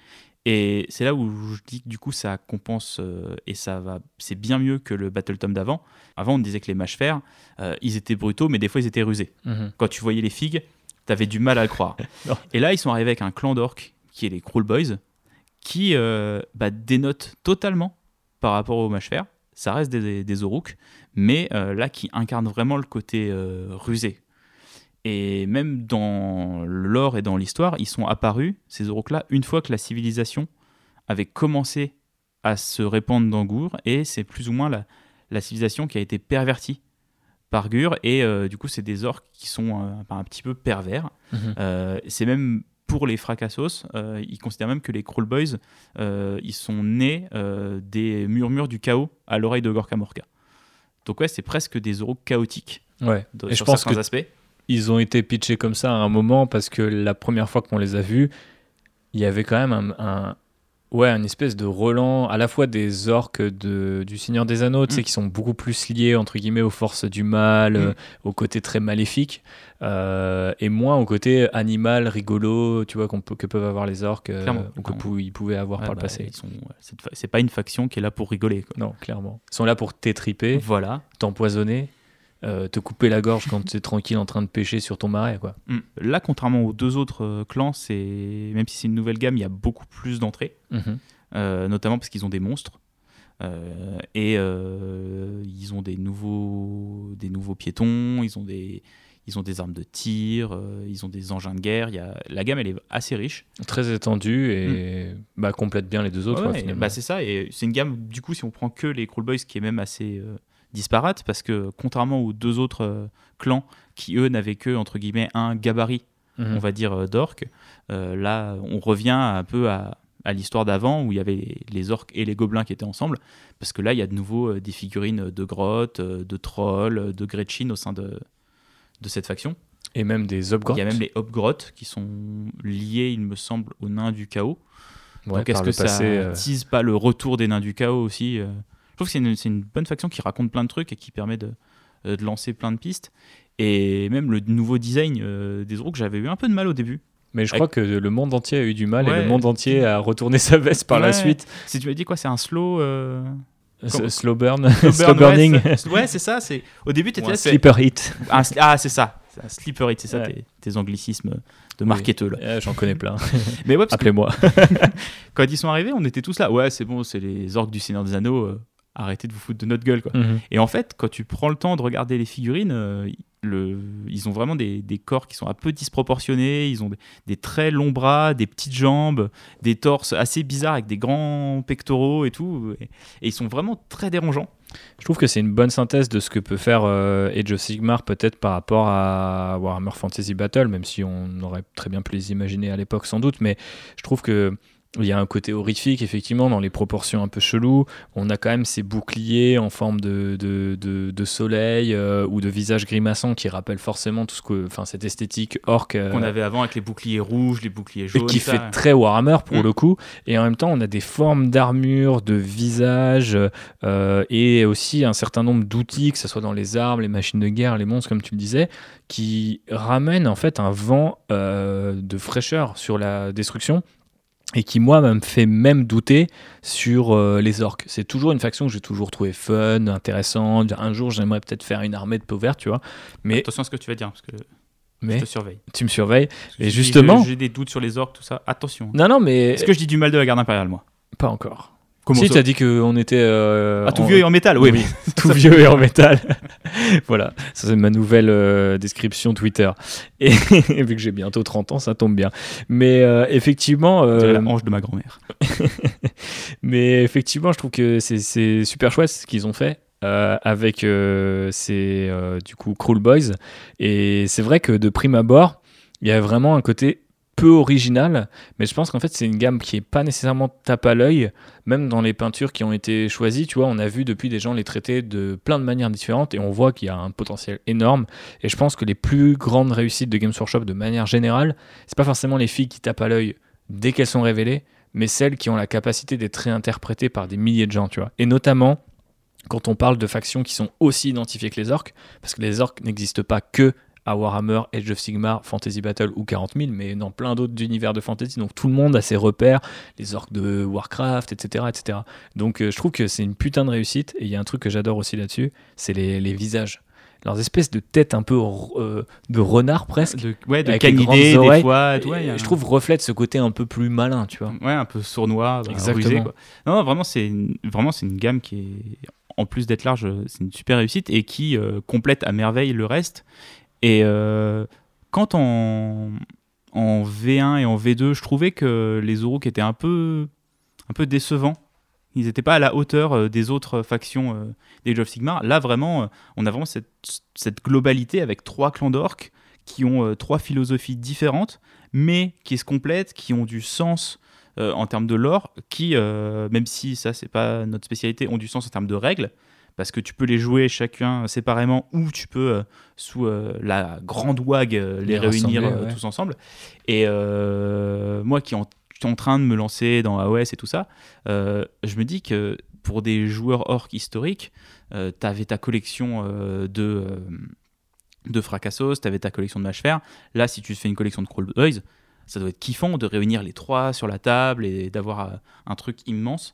Et c'est là où je dis que du coup ça compense euh, et ça va, c'est bien mieux que le Battle Tom d'avant. Avant on disait que les mâches fer, euh, ils étaient brutaux, mais des fois ils étaient rusés. Mhm. Quand tu voyais les figues, t'avais du mal à le croire. [LAUGHS] Et là ils sont arrivés avec un clan d'orques qui est les Cruel Boys, qui euh, bah, dénote totalement par rapport aux mâches fer. Ça reste des, des Oruk, mais euh, là qui incarne vraiment le côté euh, rusé. Et même dans l'or et dans l'histoire, ils sont apparus, ces Oruk-là, une fois que la civilisation avait commencé à se répandre dans Gour, et c'est plus ou moins la, la civilisation qui a été pervertie par Gur, et euh, du coup, c'est des orques qui sont euh, un petit peu pervers. Mhm. Euh, c'est même pour les fracassos, ils considèrent même que les Crawl Boys, ils sont nés des murmures du chaos à l'oreille de Gorka Morka. Donc ouais, c'est presque des orques chaotiques ouais de- et je sur pense certains que aspects. ils ont été pitchés comme ça à un moment parce que la première fois qu'on les a vus, il y avait quand même un, un- ouais, une espèce de relan à la fois des orques de, du Seigneur des Anneaux, tu sais, Mm. qui sont beaucoup plus liés entre guillemets aux forces du mal, Mm. euh, au côté très maléfique, euh, et moins au côté animal, rigolo, tu vois, qu'on peut, que peuvent avoir les orques euh, ou que pou- ils pouvaient avoir Ouais, par bah, le passé. sont- ouais, c'est pas une faction qui est là pour rigoler. quoi. Non, clairement. Ils sont là pour t'étriper, Voilà. t'empoisonner, euh, te couper la gorge quand tu es tranquille en train de pêcher sur ton marais, quoi. Mm. Là, contrairement aux deux autres euh, clans, c'est même si c'est une nouvelle gamme, il y a beaucoup plus d'entrées, Mhm. euh, notamment parce qu'ils ont des monstres. Et ils ont des nouveaux, des nouveaux piétons, ils ont des, ils ont des armes de tir, euh, ils ont des engins de guerre. Y a, la gamme, elle est assez riche. Très étendu et bah, complète bien les deux autres, Mm. Ouais, bah, c'est ça, et c'est une gamme, du coup, si on prend que les Crawl Boys, qui est même assez euh, disparate, parce que contrairement aux deux autres euh, clans, qui eux n'avaient que, entre guillemets, un gabarit Mhm. on va dire, euh, d'orques. Euh, là, on revient un peu à, à l'histoire d'avant où il y avait les, orques et les gobelins qui étaient ensemble. Parce que là, il y a de nouveau des figurines de grottes, de trolls, de Gretchen au sein de, de cette faction. Et même des Obgrottes. Il y a même les Hobgrottes qui sont liés, il me semble, aux nains du chaos. Ouais, Donc est-ce que ça passé, euh, tease pas le retour des nains du chaos aussi trouve que c'est une, c'est une bonne faction qui raconte plein de trucs et qui permet de, euh, de lancer plein de pistes. Et même le nouveau design euh, des Orques, j'avais eu un peu de mal au début. Mais je crois que le monde entier a eu du mal et le monde entier a retourné sa veste par la suite. Si tu m'as dit quoi, c'est un slow. euh, S- Slow burn, slow [LAUGHS] slow, burn, burning, Ouais, c'est- ouais, c'est ça. C'est au début, ou t'étais un là. sleeper hit. un sli- ah, c'est ça. C'est un sleeper hit, c'est ça Ouais. tes, tes anglicismes de marketeux là. Euh, J'en connais plein. [LAUGHS] Mais ouais, parce que Appelez-moi. [LAUGHS] quand ils sont arrivés, on était tous là. Ouais, c'est bon, c'est les orques du Seigneur des Anneaux. Arrêtez de vous foutre de notre gueule quoi. Mhm. Et en fait, quand tu prends le temps de regarder les figurines, euh, le, ils ont vraiment des, des corps qui sont un peu disproportionnés. Ils ont des, des très longs bras, des petites jambes, des torses assez bizarres avec des grands pectoraux et tout. Et, et ils sont vraiment très dérangeants. Je trouve que c'est une bonne synthèse de ce que peut faire euh, Age of Sigmar peut-être par rapport à Warhammer Fantasy Battle, même si on aurait très bien pu les imaginer à l'époque sans doute, mais je trouve que il y a un côté horrifique, effectivement, dans les proportions un peu cheloues. On a quand même ces boucliers en forme de, de, de, soleil euh, ou de visage grimaçant qui rappellent forcément tout ce que, enfin, cette esthétique orque. Euh, Qu'on avait avant avec les boucliers rouges, les boucliers jaunes. Et qui fait très Warhammer pour mm. le coup. Et en même temps, on a des formes d'armure, de visage euh, et aussi un certain nombre d'outils, que ce soit dans les armes, les machines de guerre, les monstres, comme tu le disais, qui ramènent en fait un vent de fraîcheur sur la destruction et qui moi me fait même douter sur euh, les orques. C'est toujours une faction que j'ai toujours trouvé fun, intéressante. Un jour, j'aimerais peut-être faire une armée de pauvres, tu vois. Mais attention à ce que tu vas dire parce que mais je te surveille. Tu me surveilles. Et justement, j'ai des doutes sur les orques, tout ça. Attention. Non, non, mais est-ce que je dis du mal de la garde impériale, moi? Pas encore. Comment si, tu as dit qu'on était. Euh, ah, tout vieux et en métal, oui. oui. [LAUGHS] tout vieux et en métal. [LAUGHS] voilà, ça c'est ma nouvelle euh, description Twitter. Et [LAUGHS] vu que j'ai bientôt 30 ans, ça tombe bien. Mais euh, effectivement. Euh, la manche de ma grand-mère. mais effectivement, je trouve que c'est super chouette ce qu'ils ont fait. avec ces du coup Cruel Boys et c'est vrai que de prime abord il y a vraiment un côté peu original, mais je pense qu'en fait c'est une gamme qui est pas nécessairement tape à l'œil, même dans les peintures qui ont été choisies, tu vois, on a vu depuis des gens les traiter de plein de manières différentes et on voit qu'il y a un potentiel énorme. Et je pense que les plus grandes réussites de Games Workshop de manière générale, c'est pas forcément les filles qui tapent à l'œil dès qu'elles sont révélées, mais celles qui ont la capacité d'être réinterprétées par des milliers de gens, tu vois. Et notamment quand on parle de factions qui sont aussi identifiées que les orques, parce que les orques n'existent pas que à Warhammer, Age of Sigmar, Fantasy Battle ou 40 000, mais dans plein d'autres univers de fantasy. Donc tout le monde a ses repères, les orques de Warcraft, etc. etc. Donc euh, je trouve que c'est une putain de réussite. Et il y a un truc que j'adore aussi là-dessus, c'est les, les, visages. Leurs espèces de têtes un peu euh, de renard presque. De, ouais, de canidés, des fois. Je trouve reflète ce côté un peu plus malin, tu vois. Ouais, un peu sournois, bah, Exactement. quoi. Non, vraiment, c'est une, vraiment, c'est une gamme qui est en plus d'être large, c'est une super réussite et qui euh, complète à merveille le reste. Et euh, quand en, en V1 et en V2, je trouvais que les Oraux étaient un peu, un peu décevants. Ils n'étaient pas à la hauteur euh, des autres factions euh, des of Sigmar. Là, vraiment, on a vraiment cette, cette globalité avec trois clans d'orques qui ont trois philosophies différentes, mais qui se complètent, qui ont du sens en termes de lore, qui, même si ça, c'est pas notre spécialité, ont du sens en termes de règles parce que tu peux les jouer chacun séparément ou tu peux euh, sous euh, la grande wag euh, les, réunir tous ensemble. Et moi qui, suis en train de me lancer dans AOS et tout ça, je me dis que pour des joueurs orques historiques, tu avais ta collection de, de Fracassos, tu avais ta collection de Mashfer. Là, si tu fais une collection de Crawl Boys, ça doit être kiffant de réunir les trois sur la table et d'avoir un truc immense.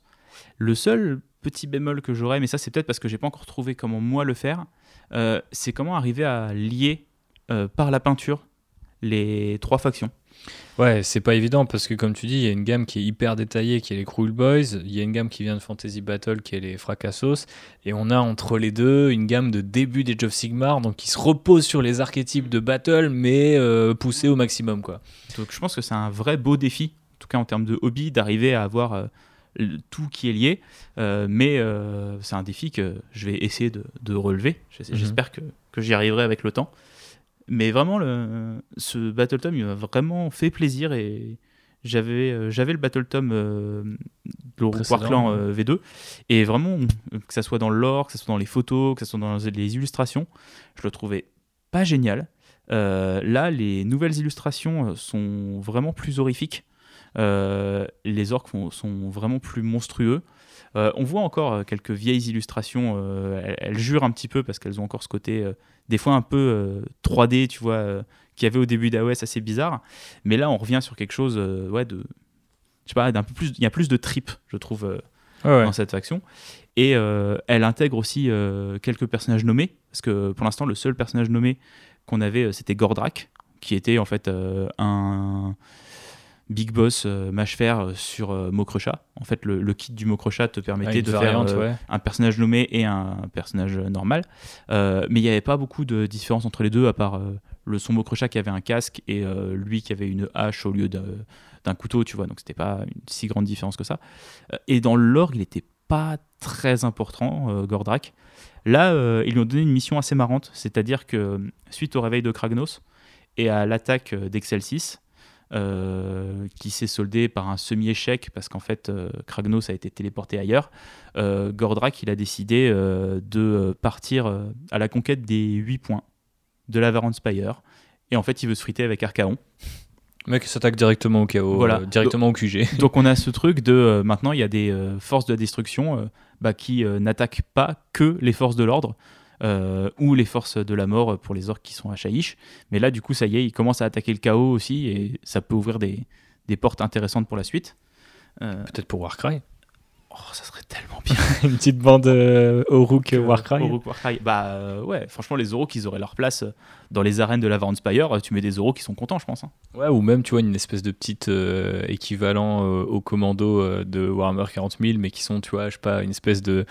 Le seul petit bémol que j'aurais, mais ça c'est peut-être parce que j'ai pas encore trouvé comment moi le faire, euh, c'est comment arriver à lier euh, par la peinture les trois factions. Ouais, c'est pas évident parce que comme tu dis, il y a une gamme qui est hyper détaillée qui est les Cruel Boys, il y a une gamme qui vient de Fantasy Battle qui est les Fracassos, et on a entre les deux une gamme de début des of Sigmar, donc qui se repose sur les archétypes de Battle, mais euh, poussé au maximum. quoi. Donc je pense que c'est un vrai beau défi, en tout cas en termes de hobby, d'arriver à avoir tout qui est lié. Euh, mais euh, c'est un défi que je vais essayer de, relever. Mhm. J'espère que, que j'y arriverai avec le temps. Mais vraiment, le, ce Battle Tom, il m'a vraiment fait plaisir et j'avais euh, j'avais le Battle Tom de Warclan V2 et vraiment que ça soit dans l'or, que ça soit dans les photos, que ça soit dans les illustrations, je le trouvais pas génial. là, les nouvelles illustrations sont vraiment plus horrifiques. Euh, les orques sont vraiment plus monstrueux. Euh, on voit encore euh, quelques vieilles illustrations, elles, jurent un petit peu parce qu'elles ont encore ce côté, des fois un peu 3D, tu vois, qu'il y avait au début d'AOS assez bizarre. Mais là, on revient sur quelque chose, ouais, de. Je sais pas, d'un peu plus. Il y a plus de trip, je trouve, dans cette faction. Et elle intègre aussi quelques personnages nommés, parce que pour l'instant, le seul personnage nommé qu'on avait, c'était Gordrak, qui était en fait un Big Boss euh, Mashfer euh, sur euh, Mokrocha. En fait, le, kit du Mokrocha te permettait de faire un personnage nommé et un personnage normal. mais il n'y avait pas beaucoup de différence entre les deux, à part le son Mokrocha qui avait un casque et lui qui avait une hache au lieu d'un couteau, tu vois. Donc c'était pas une si grande différence que ça. et dans l'or, il n'était pas très important, Gordrak. Là, ils lui ont donné une mission assez marrante, c'est-à-dire que suite au réveil de Kragnos et à l'attaque d'Excel 6, euh, qui s'est soldé par un semi-échec parce qu'en fait euh, Kragnos a été téléporté ailleurs. Euh, Gordrak il a décidé de partir à la conquête des 8 points de la Varan Spire. Et en fait, il veut se friter avec Archaon. Le mec s'attaque directement au chaos, Voilà. directement au QG. Donc on a ce truc de maintenant il y a des forces de la destruction bah, qui n'attaquent pas que les forces de l'ordre euh, ou les forces de la mort pour les orques qui sont à Shaiish. Mais là du coup ça y est, ils commencent à attaquer le chaos aussi et ça peut ouvrir des, des portes intéressantes pour la suite. Euh, Peut-être pour Warcry. oh ça serait tellement bien. [LAUGHS] Une petite bande euh, Oruk Euh, Warcry. Oruk Warcry. Bah euh, ouais, franchement les Oraux ils auraient leur place dans les arènes de la Spire, tu mets des Oraux qui sont contents je pense. hein. Ouais, ou même, tu vois, une espèce de petite euh, équivalent euh, au commando euh, de Warhammer 40 000, mais qui sont, tu vois, je sais pas, une espèce de,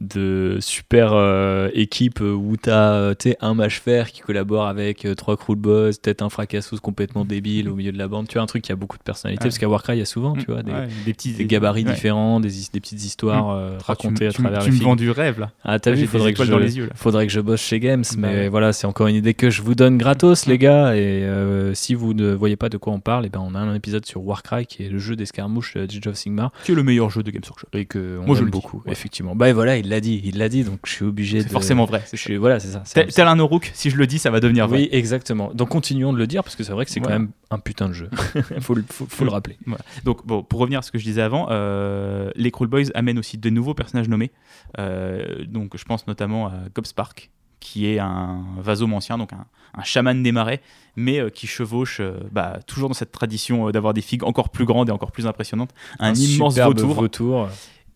de super euh, équipe euh, où t'as, euh, tu sais, un mage fer qui collabore avec euh, trois crew de boss, peut-être un fracassos complètement débile au milieu de la bande. Tu vois, un truc qui a beaucoup de personnalité, Ouais. parce qu'à Warcry, il y a souvent, tu vois, des, Ouais, des petits des gabarits ouais. différents, des, petites histoires euh, Ah, tu racontées me- à tu me- travers Tu les me films. vends du rêve là. Ah, t'as Là, vu, j'ai faudrait que, je, dans les yeux là. faudrait que je bosse chez Games, Bah mais voilà, c'est encore une idée que je vous donne gratos, les gars. Et si vous ne voyez pas de quoi on parle, et ben on a un épisode sur Warcry qui est le jeu d'escarmouche d'Age of Sigmar Qui est le meilleur jeu de Games Workshop et que on Moi, je le beaucoup, effectivement. Bah voilà, il l'a dit, il l'a dit, donc je suis obligé de. C'est forcément vrai. Je suis, voilà, c'est ça. Tel, un- tel un Oruk, si je le dis, ça va devenir vrai. Oui, exactement. Donc continuons de le dire parce que c'est vrai que c'est quand même un putain de jeu. [LAUGHS] faut, le- faut, faut le rappeler. Donc, bon, pour revenir à ce que je disais avant, euh, les Cruel Boys amènent aussi de nouveaux personnages nommés. Euh, donc, je pense notamment à Gobspark, qui est un vasomancien, donc un, un chaman des marais, mais euh, qui chevauche, euh, bah, toujours dans cette tradition euh, d'avoir des figues encore plus grandes et encore plus impressionnantes. Un, immense superbe vautour. vautour.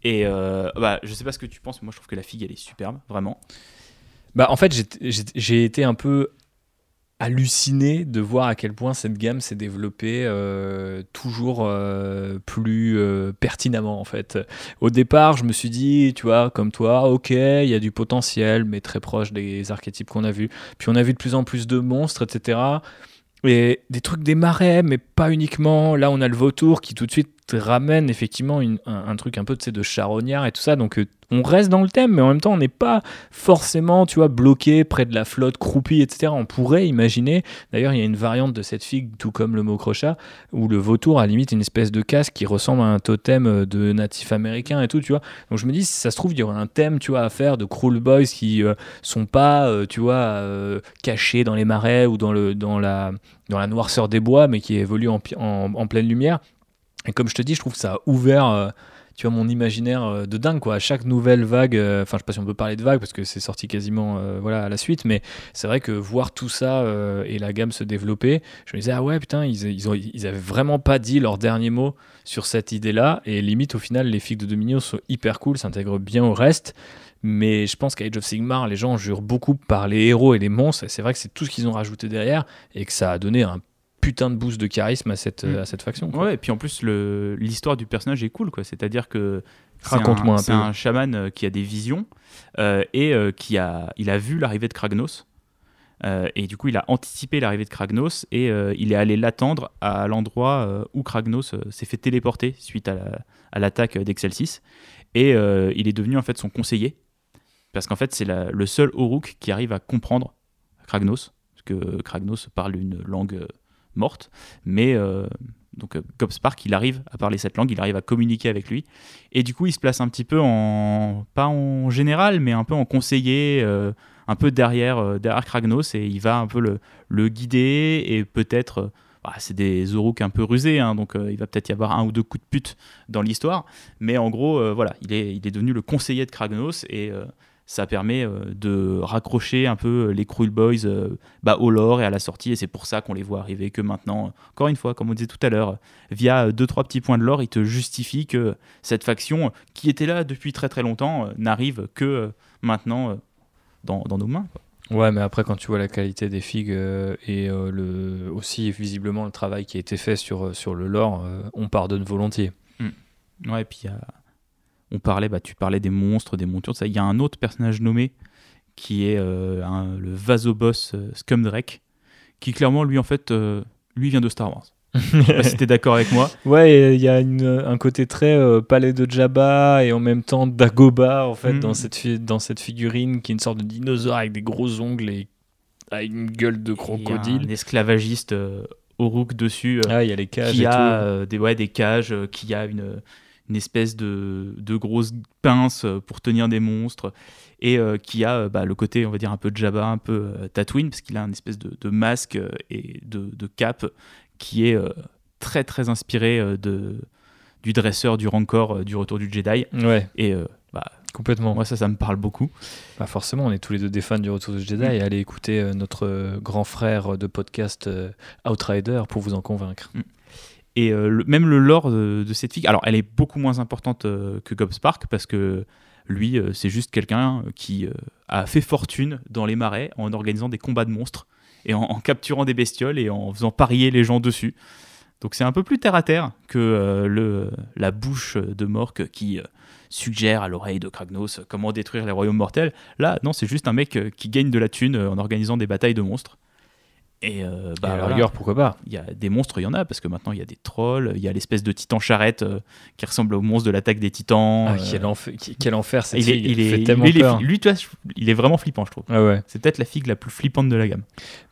Et euh, bah, je sais pas ce que tu penses, mais moi je trouve que la figue elle est superbe, vraiment. Bah, en fait, j'ai- été un peu halluciné de voir à quel point cette gamme s'est développée euh, toujours euh, plus euh, pertinemment en fait. Au départ, je me suis dit, tu vois, comme toi, ok, il y a du potentiel, mais très proche des archétypes qu'on a vus. Puis on a vu de plus en plus de monstres, etc. Et des trucs des marais, mais pas uniquement. Là, on a le vautour qui tout de suite ramène effectivement une- un, truc un peu de charognard et tout ça. Donc euh, on reste dans le thème, mais en même temps, on n'est pas forcément, tu vois, bloqué près de la flotte, croupi, etc. On pourrait imaginer. D'ailleurs, il y a une variante de cette figue, tout comme le mot crochat, où le vautour a limite une espèce de casque qui ressemble à un totem euh, de natif américain et tout, tu vois. Donc je me dis, si ça se trouve, il y aurait un thème, tu vois, à faire de cruel boys qui euh, sont pas, tu vois, cachés dans les marais ou dans, le, dans, la, dans la noirceur des bois, mais qui évoluent en, en, en pleine lumière. Et comme je te dis, je trouve que ça a ouvert, euh, tu vois, mon imaginaire euh, de dingue, quoi. À chaque nouvelle vague, euh, enfin, je sais pas si on peut parler de vague parce que c'est sorti quasiment, euh, voilà, à la suite, mais c'est vrai que voir tout ça euh, et la gamme se développer, je me disais, ah ouais, putain, ils, ils, ont, ils avaient vraiment pas dit leur dernier mot sur cette idée-là. Et limite, au final, les figues de Dominion sont hyper cool, s'intègrent bien au reste. Mais je pense qu'à Age of Sigmar, les gens jurent beaucoup par les héros et les monstres. Et c'est vrai que c'est tout ce qu'ils ont rajouté derrière et que ça a donné un putain de boost de charisme à cette, Mm. à cette faction. quoi. Ouais, et puis en plus, l'histoire du personnage est cool, quoi. C'est-à-dire que. c'est Raconte-moi un C'est peu. un chaman euh, qui a des visions euh, et euh, qui a, il a vu l'arrivée de Kragnos. Euh, et du coup, il a anticipé l'arrivée de Kragnos et il est allé l'attendre à l'endroit où Kragnos s'est fait téléporter suite à la- l'attaque d'Excelsis. Et il est devenu en fait son conseiller. Parce qu'en fait, c'est la- le seul Oruk qui arrive à comprendre Kragnos. Parce que Kragnos parle une langue morte. Mais euh, donc euh, Gobspark, il arrive à parler cette langue, il arrive à communiquer avec lui. Et du coup, il se place un petit peu en. pas en général, mais un peu en conseiller. euh, un peu derrière, derrière Kragnos et il va un peu le, le guider et peut-être euh, bah, c'est des Oruk un peu rusés hein, donc il va peut-être y avoir un ou deux coups de pute dans l'histoire mais en gros voilà il est, il est devenu le conseiller de Kragnos et ça permet euh, de raccrocher un peu les Cruel Boys euh, bah, au lore et à la sortie et c'est pour ça qu'on les voit arriver que maintenant encore une fois comme on disait tout à l'heure via euh, deux trois petits points de lore il te justifie que cette faction euh, qui était là depuis très très longtemps euh, n'arrive que euh, maintenant euh, dans, dans nos mains. quoi. Ouais, mais après, quand tu vois la qualité des figues euh, et euh, le, aussi visiblement le travail qui a été fait sur, euh, sur le lore, euh, on pardonne volontiers. Ouais, et puis il y a- on parlait, bah, tu parlais des monstres, des montures, ça. Il y a un autre personnage nommé qui est euh, un- le vasoboss euh, qui clairement, lui, en fait, euh, lui vient de Star Wars. [LAUGHS] Je sais pas si t'es d'accord avec moi. Ouais, il y a une- un côté très euh, palais de Jabba et en même temps Dagoba en fait Mm. dans, cette fi- dans cette figurine qui est une sorte de dinosaure avec des gros ongles et a une gueule de Il y a crocodile. Un esclavagiste euh, Oruk dessus. euh, Ah, il y a les cages qui et a tout. des, ouais, des cages, qui a une, une espèce de, de grosse pince pour tenir des monstres, et euh, qui a euh, bah, le côté, on va dire, un peu Jabba, un peu euh, Tatooine, parce qu'il a une espèce de, de masque euh, et de, de cape qui est euh, très très inspiré de, du dresseur du Rancor du Retour du Jedi. Ouais, Et bah, complètement. moi, ça, ça me parle beaucoup. Bah forcément, on est tous les deux des fans du Retour du Jedi. Mm. Et allez écouter notre grand frère de podcast Outrider pour vous en convaincre. Et euh, même le lore de, cette fille, alors elle est beaucoup moins importante euh, que Gob Spark parce que lui, euh, c'est juste quelqu'un qui a fait fortune dans les marais en organisant des combats de monstres et en, capturant des bestioles et en faisant parier les gens dessus. Donc c'est un peu plus terre à terre que la bouche de Mork qui suggère à l'oreille de Kragnos comment détruire les royaumes mortels. Là, non, c'est juste un mec qui gagne de la thune en organisant des batailles de monstres. Et, euh, Et à la voilà. rigueur, pourquoi pas Il y a des monstres, il y en a, parce que maintenant il y a des trolls, il y a l'espèce de titan charrette euh, qui ressemble au monstre de l'attaque des titans. ah, euh, quel, enfer, qui- quel enfer cette il est, il fait tellement lui, il est- peur. lui, tu vois, je- il est vraiment flippant, je trouve. Ah ouais. C'est peut-être la figue la plus flippante de la gamme.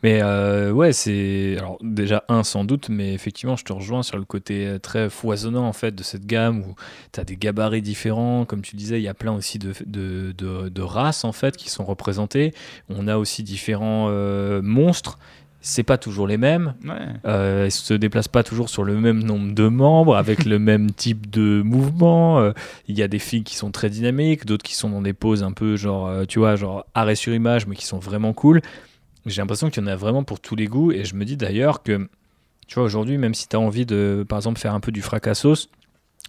Mais euh, ouais, c'est. Alors, déjà, un, sans doute, mais effectivement, je te rejoins sur le côté très foisonnant en fait de cette gamme où tu as des gabarits différents. Comme tu disais, il y a plein aussi de, de, de- de races en fait qui sont représentées. On a aussi différents monstres. C'est pas toujours les mêmes. Ouais. Euh, ils se déplacent pas toujours sur le même nombre de membres, avec le [LAUGHS] même type de mouvement. Euh, Il y a des filles qui sont très dynamiques, d'autres qui sont dans des poses un peu genre, euh, tu vois, genre arrêt sur image, mais qui sont vraiment cool. J'ai l'impression qu'il y en a vraiment pour tous les goûts, et je me dis d'ailleurs que, tu vois, aujourd'hui, même si tu as envie de, par exemple, faire un peu du fracassos,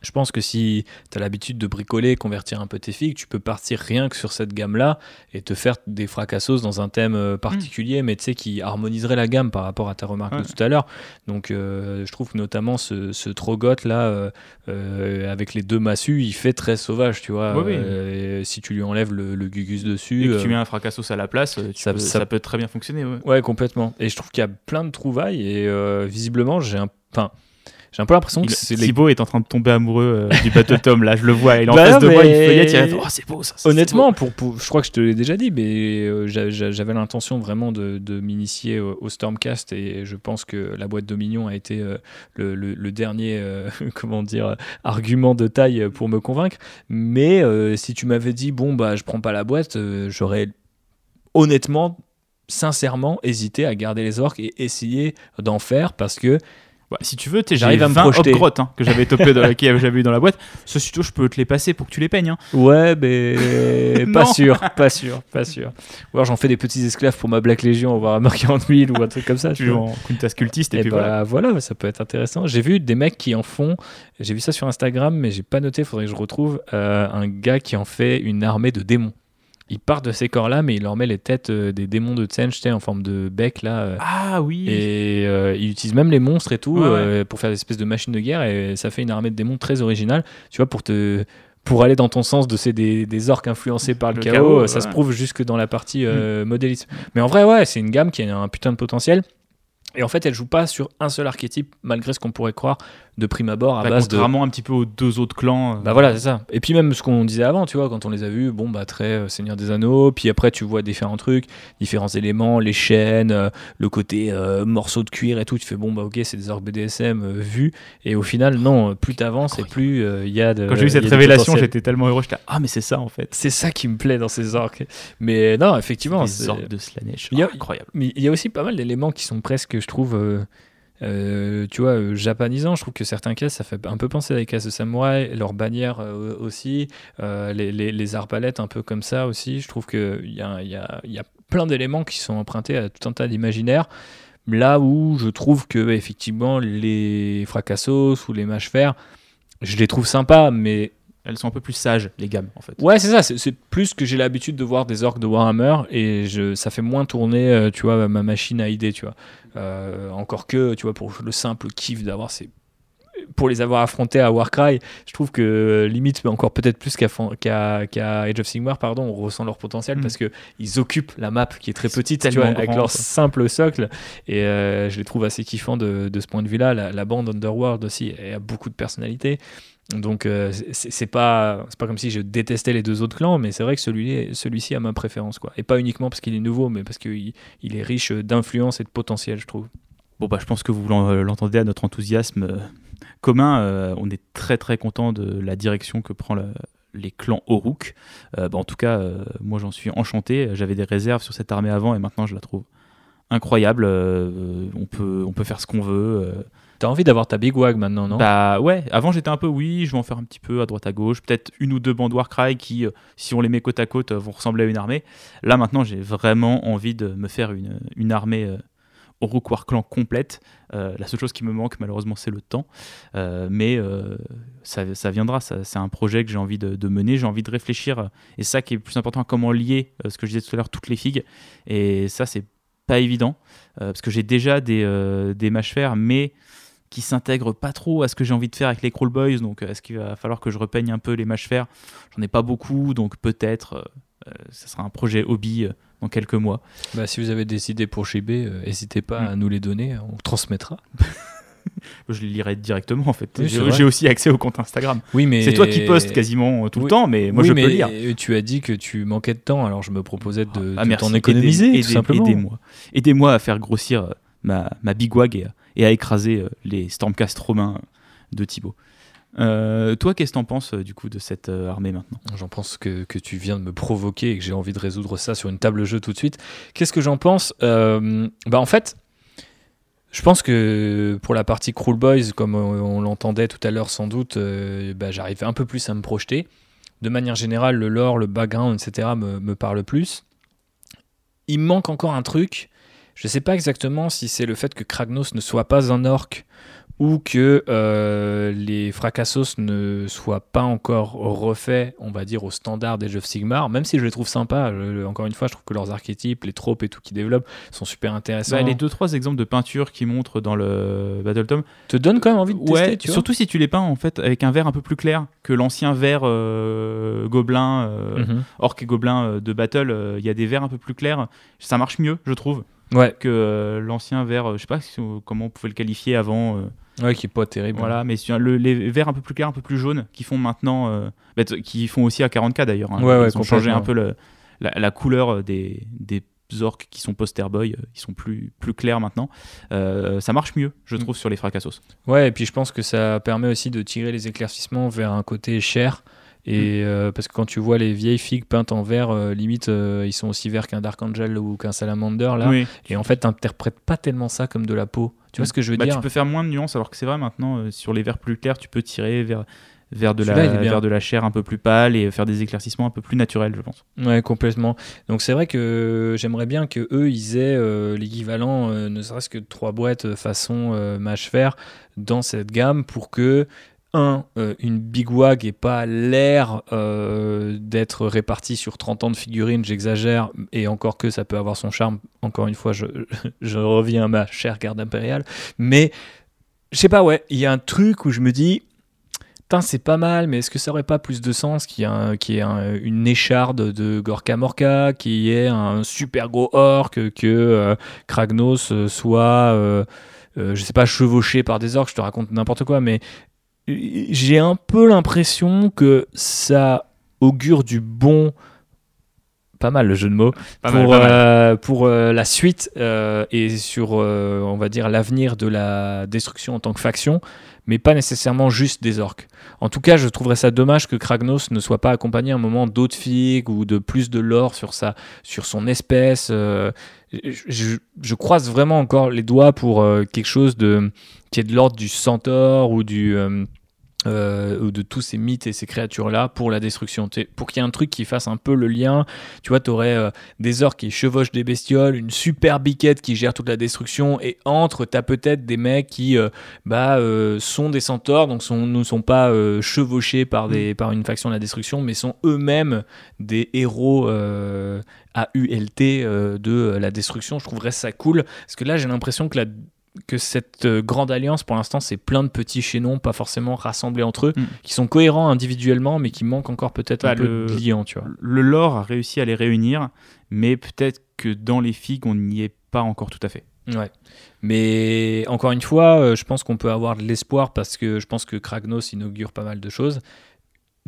je pense que si tu as l'habitude de bricoler, convertir un peu tes figues, tu peux partir rien que sur cette gamme-là et te faire des fracassos dans un thème euh, particulier, mais tu sais, qui harmoniserait la gamme par rapport à ta remarque Ouais. de tout à l'heure. Donc, euh, je trouve que notamment ce, ce Trogoth là, euh, euh, avec les deux massues, il fait très sauvage, tu vois. Oui, oui. Si tu lui enlèves le, le gugus Et dessus. que euh, tu mets un fracassos à la place, ça- peux- ça- ça, peut très bien fonctionner. ouais. Ouais, complètement. Et je trouve qu'il y a plein de trouvailles et visiblement, j'ai un. Enfin, j'ai un peu l'impression que Il- c'est les Thibaut est en train de tomber amoureux euh, du Battle Tom, là, je le vois. Il est en [LAUGHS] Bah face non, de moi, il feuillette, il reste, Oh, c'est beau ça. Honnêtement, pour, pour- je crois que je te l'ai déjà dit, mais euh, j'a- j'a- j'avais l'intention vraiment de, de m'initier au, au Stormcast et je pense que la boîte Dominion a été euh, le, le- le dernier, [LAUGHS] comment dire, argument de taille pour me convaincre. Mais si tu m'avais dit, bon, bah, je prends pas la boîte, j'aurais honnêtement, sincèrement, hésité à garder les orques et essayer d'en faire parce que Ouais, si tu veux, J'arrive à me 20 projeter. Hoggrottes, hein, que j'avais topé dans la, [LAUGHS] que j'avais eu dans la boîte. Ceci je peux te les passer pour que tu les peignes. hein. Ouais, mais [LAUGHS] pas sûr, pas sûr, pas sûr. Ou alors j'en fais des petits esclaves pour ma Black Legion, on va à 40 000 ou un truc comme ça. [LAUGHS] Tu joues en cultiste et, Et puis bah, voilà. voilà. ça peut être intéressant. J'ai vu des mecs qui en font, j'ai vu ça sur Instagram, mais j'ai pas noté, faudrait que je retrouve, euh, un gars qui en fait une armée de démons. Il part de ces corps-là, mais il leur met les têtes euh, des démons de sais, en forme de bec là. euh, Ah oui. et euh, il utilise même les monstres et tout Ouais, ouais. euh, pour faire des espèces de machines de guerre et ça fait une armée de démons très originale. Tu vois, pour te pour aller dans ton sens de ces des, des orques influencés par le, Le chaos, chaos, euh, ça ouais. se prouve jusque dans la partie euh, modélisme. Mais en vrai, ouais, c'est une gamme qui a un putain de potentiel. Et en fait, elle joue pas sur un seul archétype, malgré ce qu'on pourrait croire de prime abord à Bah, base de. contrairement un petit peu aux deux autres clans. euh, Bah voilà, c'est ça. Et puis même ce qu'on disait avant, tu vois, quand on les a vus, bon, bah très euh, Seigneur des Anneaux, puis après tu vois différents trucs, différents éléments, les chaînes, euh, le côté euh, morceau de cuir et tout, tu fais bon, bah ok, c'est des orques BDSM euh, vus, et au final, non, plus t'avances et plus euh, il y a de. Quand j'ai eu cette révélation, j'étais tellement heureux. J'étais ah mais c'est ça en fait. C'est ça qui me plaît dans ces orques. Mais non, effectivement, Les c'est- orques de Slanesh. Il y a- incroyable. mais il y a aussi pas mal d'éléments qui sont presque, je trouve, euh, tu vois, euh, japonisants. Je trouve que certains caisses, ça fait un peu penser à des caisses de samouraï, leurs bannières euh, aussi, les, les, arbalètes un peu comme ça aussi. Je trouve qu'il y a, y, a, y a plein d'éléments qui sont empruntés à tout un tas d'imaginaires. Là où je trouve que effectivement les fracassos ou les mâches je les trouve sympas, mais Elles sont un peu plus sages les gammes en fait. Ouais, c'est ça. C'est plus que j'ai l'habitude de voir des orques de Warhammer et je, ça fait moins tourner, euh, tu vois, ma machine à idées, tu vois. Euh, encore que, tu vois, pour le simple kiff d'avoir ces. Pour les avoir affrontés à Warcry, je trouve que euh, limite, mais encore peut-être plus qu'à qu'à qu'à Age of Sigmar, pardon, on ressent leur potentiel Mm. parce que ils occupent la map qui est très petite, tu vois, avec leur quoi. simple socle. Et euh, je les trouve assez kiffants de, de ce point de vue-là. La, la bande Underworld aussi, elle a beaucoup de personnalité. Donc euh, c'est pas c'est pas comme si je détestais les deux autres clans, mais c'est vrai que celui celui-ci a ma préférence quoi. Et pas uniquement parce qu'il est nouveau, mais parce qu'il il est riche d'influence et de potentiel, je trouve. Bon, bah, je pense que vous l'en- l'entendez à notre enthousiasme euh, commun. euh, on est très très content de la direction que prend les clans Oruk. Euh, bah, en tout cas, euh, moi j'en suis enchanté. J'avais des réserves sur cette armée avant et maintenant je la trouve incroyable. Euh, on, peut, on peut faire ce qu'on veut. euh. T'as envie d'avoir ta big wag maintenant, non? Bah ouais, avant j'étais un peu oui, je vais en faire un petit peu à droite à gauche. Peut-être une ou deux bandes Warcry qui, euh, si on les met côte à côte, vont ressembler à une armée. Là maintenant j'ai vraiment envie de me faire une, une armée. Euh, War Clan complète. Euh, la seule chose qui me manque, malheureusement, c'est le temps. Euh, mais ça, ça viendra. C'est un projet que j'ai envie de, de mener. J'ai envie de réfléchir. Et ça qui est le plus important, à comment lier ce que je disais tout à l'heure, toutes les figues. Et ça, c'est pas évident. euh, parce que j'ai déjà des, euh, des mâches fer, mais qui s'intègrent pas trop à ce que j'ai envie de faire avec les Crawl Boys. Donc, euh, est-ce qu'il va falloir que je repeigne un peu les mâches fer J'en ai pas beaucoup. Donc, peut-être, euh, ça sera un projet hobby dans quelques mois. Bah, si vous avez des idées pour Chibé, n'hésitez pas Mm. à nous les donner, on transmettra. [LAUGHS] Je les lirai directement en fait. Oui, J'ai aussi accès au compte Instagram. Oui, mais C'est toi qui postes quasiment euh, tout le temps, mais moi Oui, je mais peux lire. Tu as dit que tu manquais de temps, alors je me proposais de, Ah, de t'en économiser, Aidez- tout aidez- simplement. Aidez-moi. Aidez-moi à faire grossir euh, ma, ma big wag et, à- et à écraser euh, les Stormcast romains euh, de Thibaut. Euh, toi, qu'est-ce que t'en penses euh, du coup de cette euh, armée maintenant? J'en pense que, que tu viens de me provoquer et que j'ai envie de résoudre ça sur une table jeu tout de suite. Qu'est-ce que j'en pense? Euh, Bah en fait, je pense que pour la partie Cruel Boys, comme on, l'entendait tout à l'heure sans doute, euh, bah, j'arrive un peu plus à me projeter. De manière générale, le lore, le background, etc. me, me parle plus. Il me manque encore un truc. Je ne sais pas exactement si c'est le fait que Kragnos ne soit pas un orc ou que euh, les Fracassos ne soient pas encore refaits, on va dire, au standard des jeux Sigmar, même si je les trouve sympas. Je- encore une fois, je trouve que leurs archétypes, les tropes et tout qu'ils développent sont super intéressants. Bah, Les deux trois exemples de peinture qui montrent dans le Battle Tome, te donnent quand même envie de tester, ouais, tu vois. surtout si tu les peins en fait avec un vert un peu plus clair que l'ancien vert euh, gobelin, euh, Mhm. orc et gobelin de Battle. Il y a des verts un peu plus clairs, ça marche mieux, je trouve, Ouais, que euh, l'ancien vert. euh, je sais pas si- comment on pouvait le qualifier avant. Euh, ouais, qui est pas terrible. Voilà, mais le- les verts un peu plus clairs, un peu plus jaunes, qui font maintenant, euh, bah, qui font aussi à 40K d'ailleurs. hein. Ouais, ouais, ils ont changé un peu le- la, la couleur des, des orques qui sont poster boy, euh, ils sont plus, plus clairs maintenant. Euh, ça marche mieux, je Mm. trouve, sur les fracassos. Ouais, et puis je pense que ça permet aussi de tirer les éclaircissements vers un côté cher. Et euh, parce que quand tu vois les vieilles figues peintes en vert, euh, limite euh, ils sont aussi verts qu'un Dark Angel ou qu'un Salamander là. Oui. Et en fait, t'interprètes pas tellement ça comme de la peau. Tu vois ce que je veux Bah, dire Tu peux faire moins de nuances, alors que c'est vrai maintenant, euh, sur les verts plus clairs, tu peux tirer vers, vers, de la, vers de la chair un peu plus pâle et faire des éclaircissements un peu plus naturels, je pense. Ouais, complètement. Donc c'est vrai que j'aimerais bien que eux ils aient euh, l'équivalent, euh, ne serait-ce que de trois boîtes façon euh, mâche fer dans cette gamme pour que un, euh, une big wag ait pas l'air euh, d'être répartie sur 30 ans de figurines, j'exagère, et encore que ça peut avoir son charme. Encore une fois, je, [LAUGHS] je reviens à ma chère garde impériale, mais je sais pas, ouais, il y a un truc où je me dis, c'est pas mal, mais est-ce que ça aurait pas plus de sens qu'il y ait, une écharde de Gorka Morka, qu'il y ait un super gros orc, que euh, Kragnos euh, soit, je sais pas, chevauché par des orcs, je te raconte n'importe quoi, mais j'ai un peu l'impression que ça augure du bon. Pas mal le jeu de mots Pas pour, mal, pas mal. euh, pour euh, la suite euh, et sur, on va dire, l'avenir de la destruction en tant que faction, mais pas nécessairement juste des orques. En tout cas, je trouverais ça dommage que Kragnos ne soit pas accompagné à un moment d'autres figues ou de plus de lore sur, sa, sur son espèce. je, je- je croise vraiment encore les doigts pour quelque chose de, qui est de l'ordre du centaure ou du... euh, euh, de tous ces mythes et ces créatures-là pour la destruction. Pour qu'il y ait un truc qui fasse un peu le lien, tu vois, tu aurais des orques qui chevauchent des bestioles, une super biquette qui gère toute la destruction, et entre, tu as peut-être des mecs qui euh, bah, euh, sont des centaures, donc sont, ne sont pas euh, chevauchés par, des, par une faction de la destruction, mais sont eux-mêmes des héros euh, AULT euh, de la destruction. Je trouverais ça cool, parce que là, j'ai l'impression que la que cette euh, grande alliance, pour l'instant, c'est plein de petits chaînons, pas forcément rassemblés entre eux, Mm. qui sont cohérents individuellement, mais qui manquent encore peut-être Bah, un peu le- de liant, tu vois. Le lore a réussi à les réunir, mais peut-être que dans les figues, on n'y est pas encore tout à fait. Ouais. Mais encore une fois, euh, je pense qu'on peut avoir de l'espoir parce que je pense que Kragnos inaugure pas mal de choses.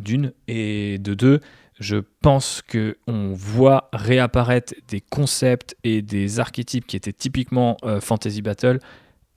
D'une et de deux, je pense que on voit réapparaître des concepts et des archétypes qui étaient typiquement euh, Fantasy Battle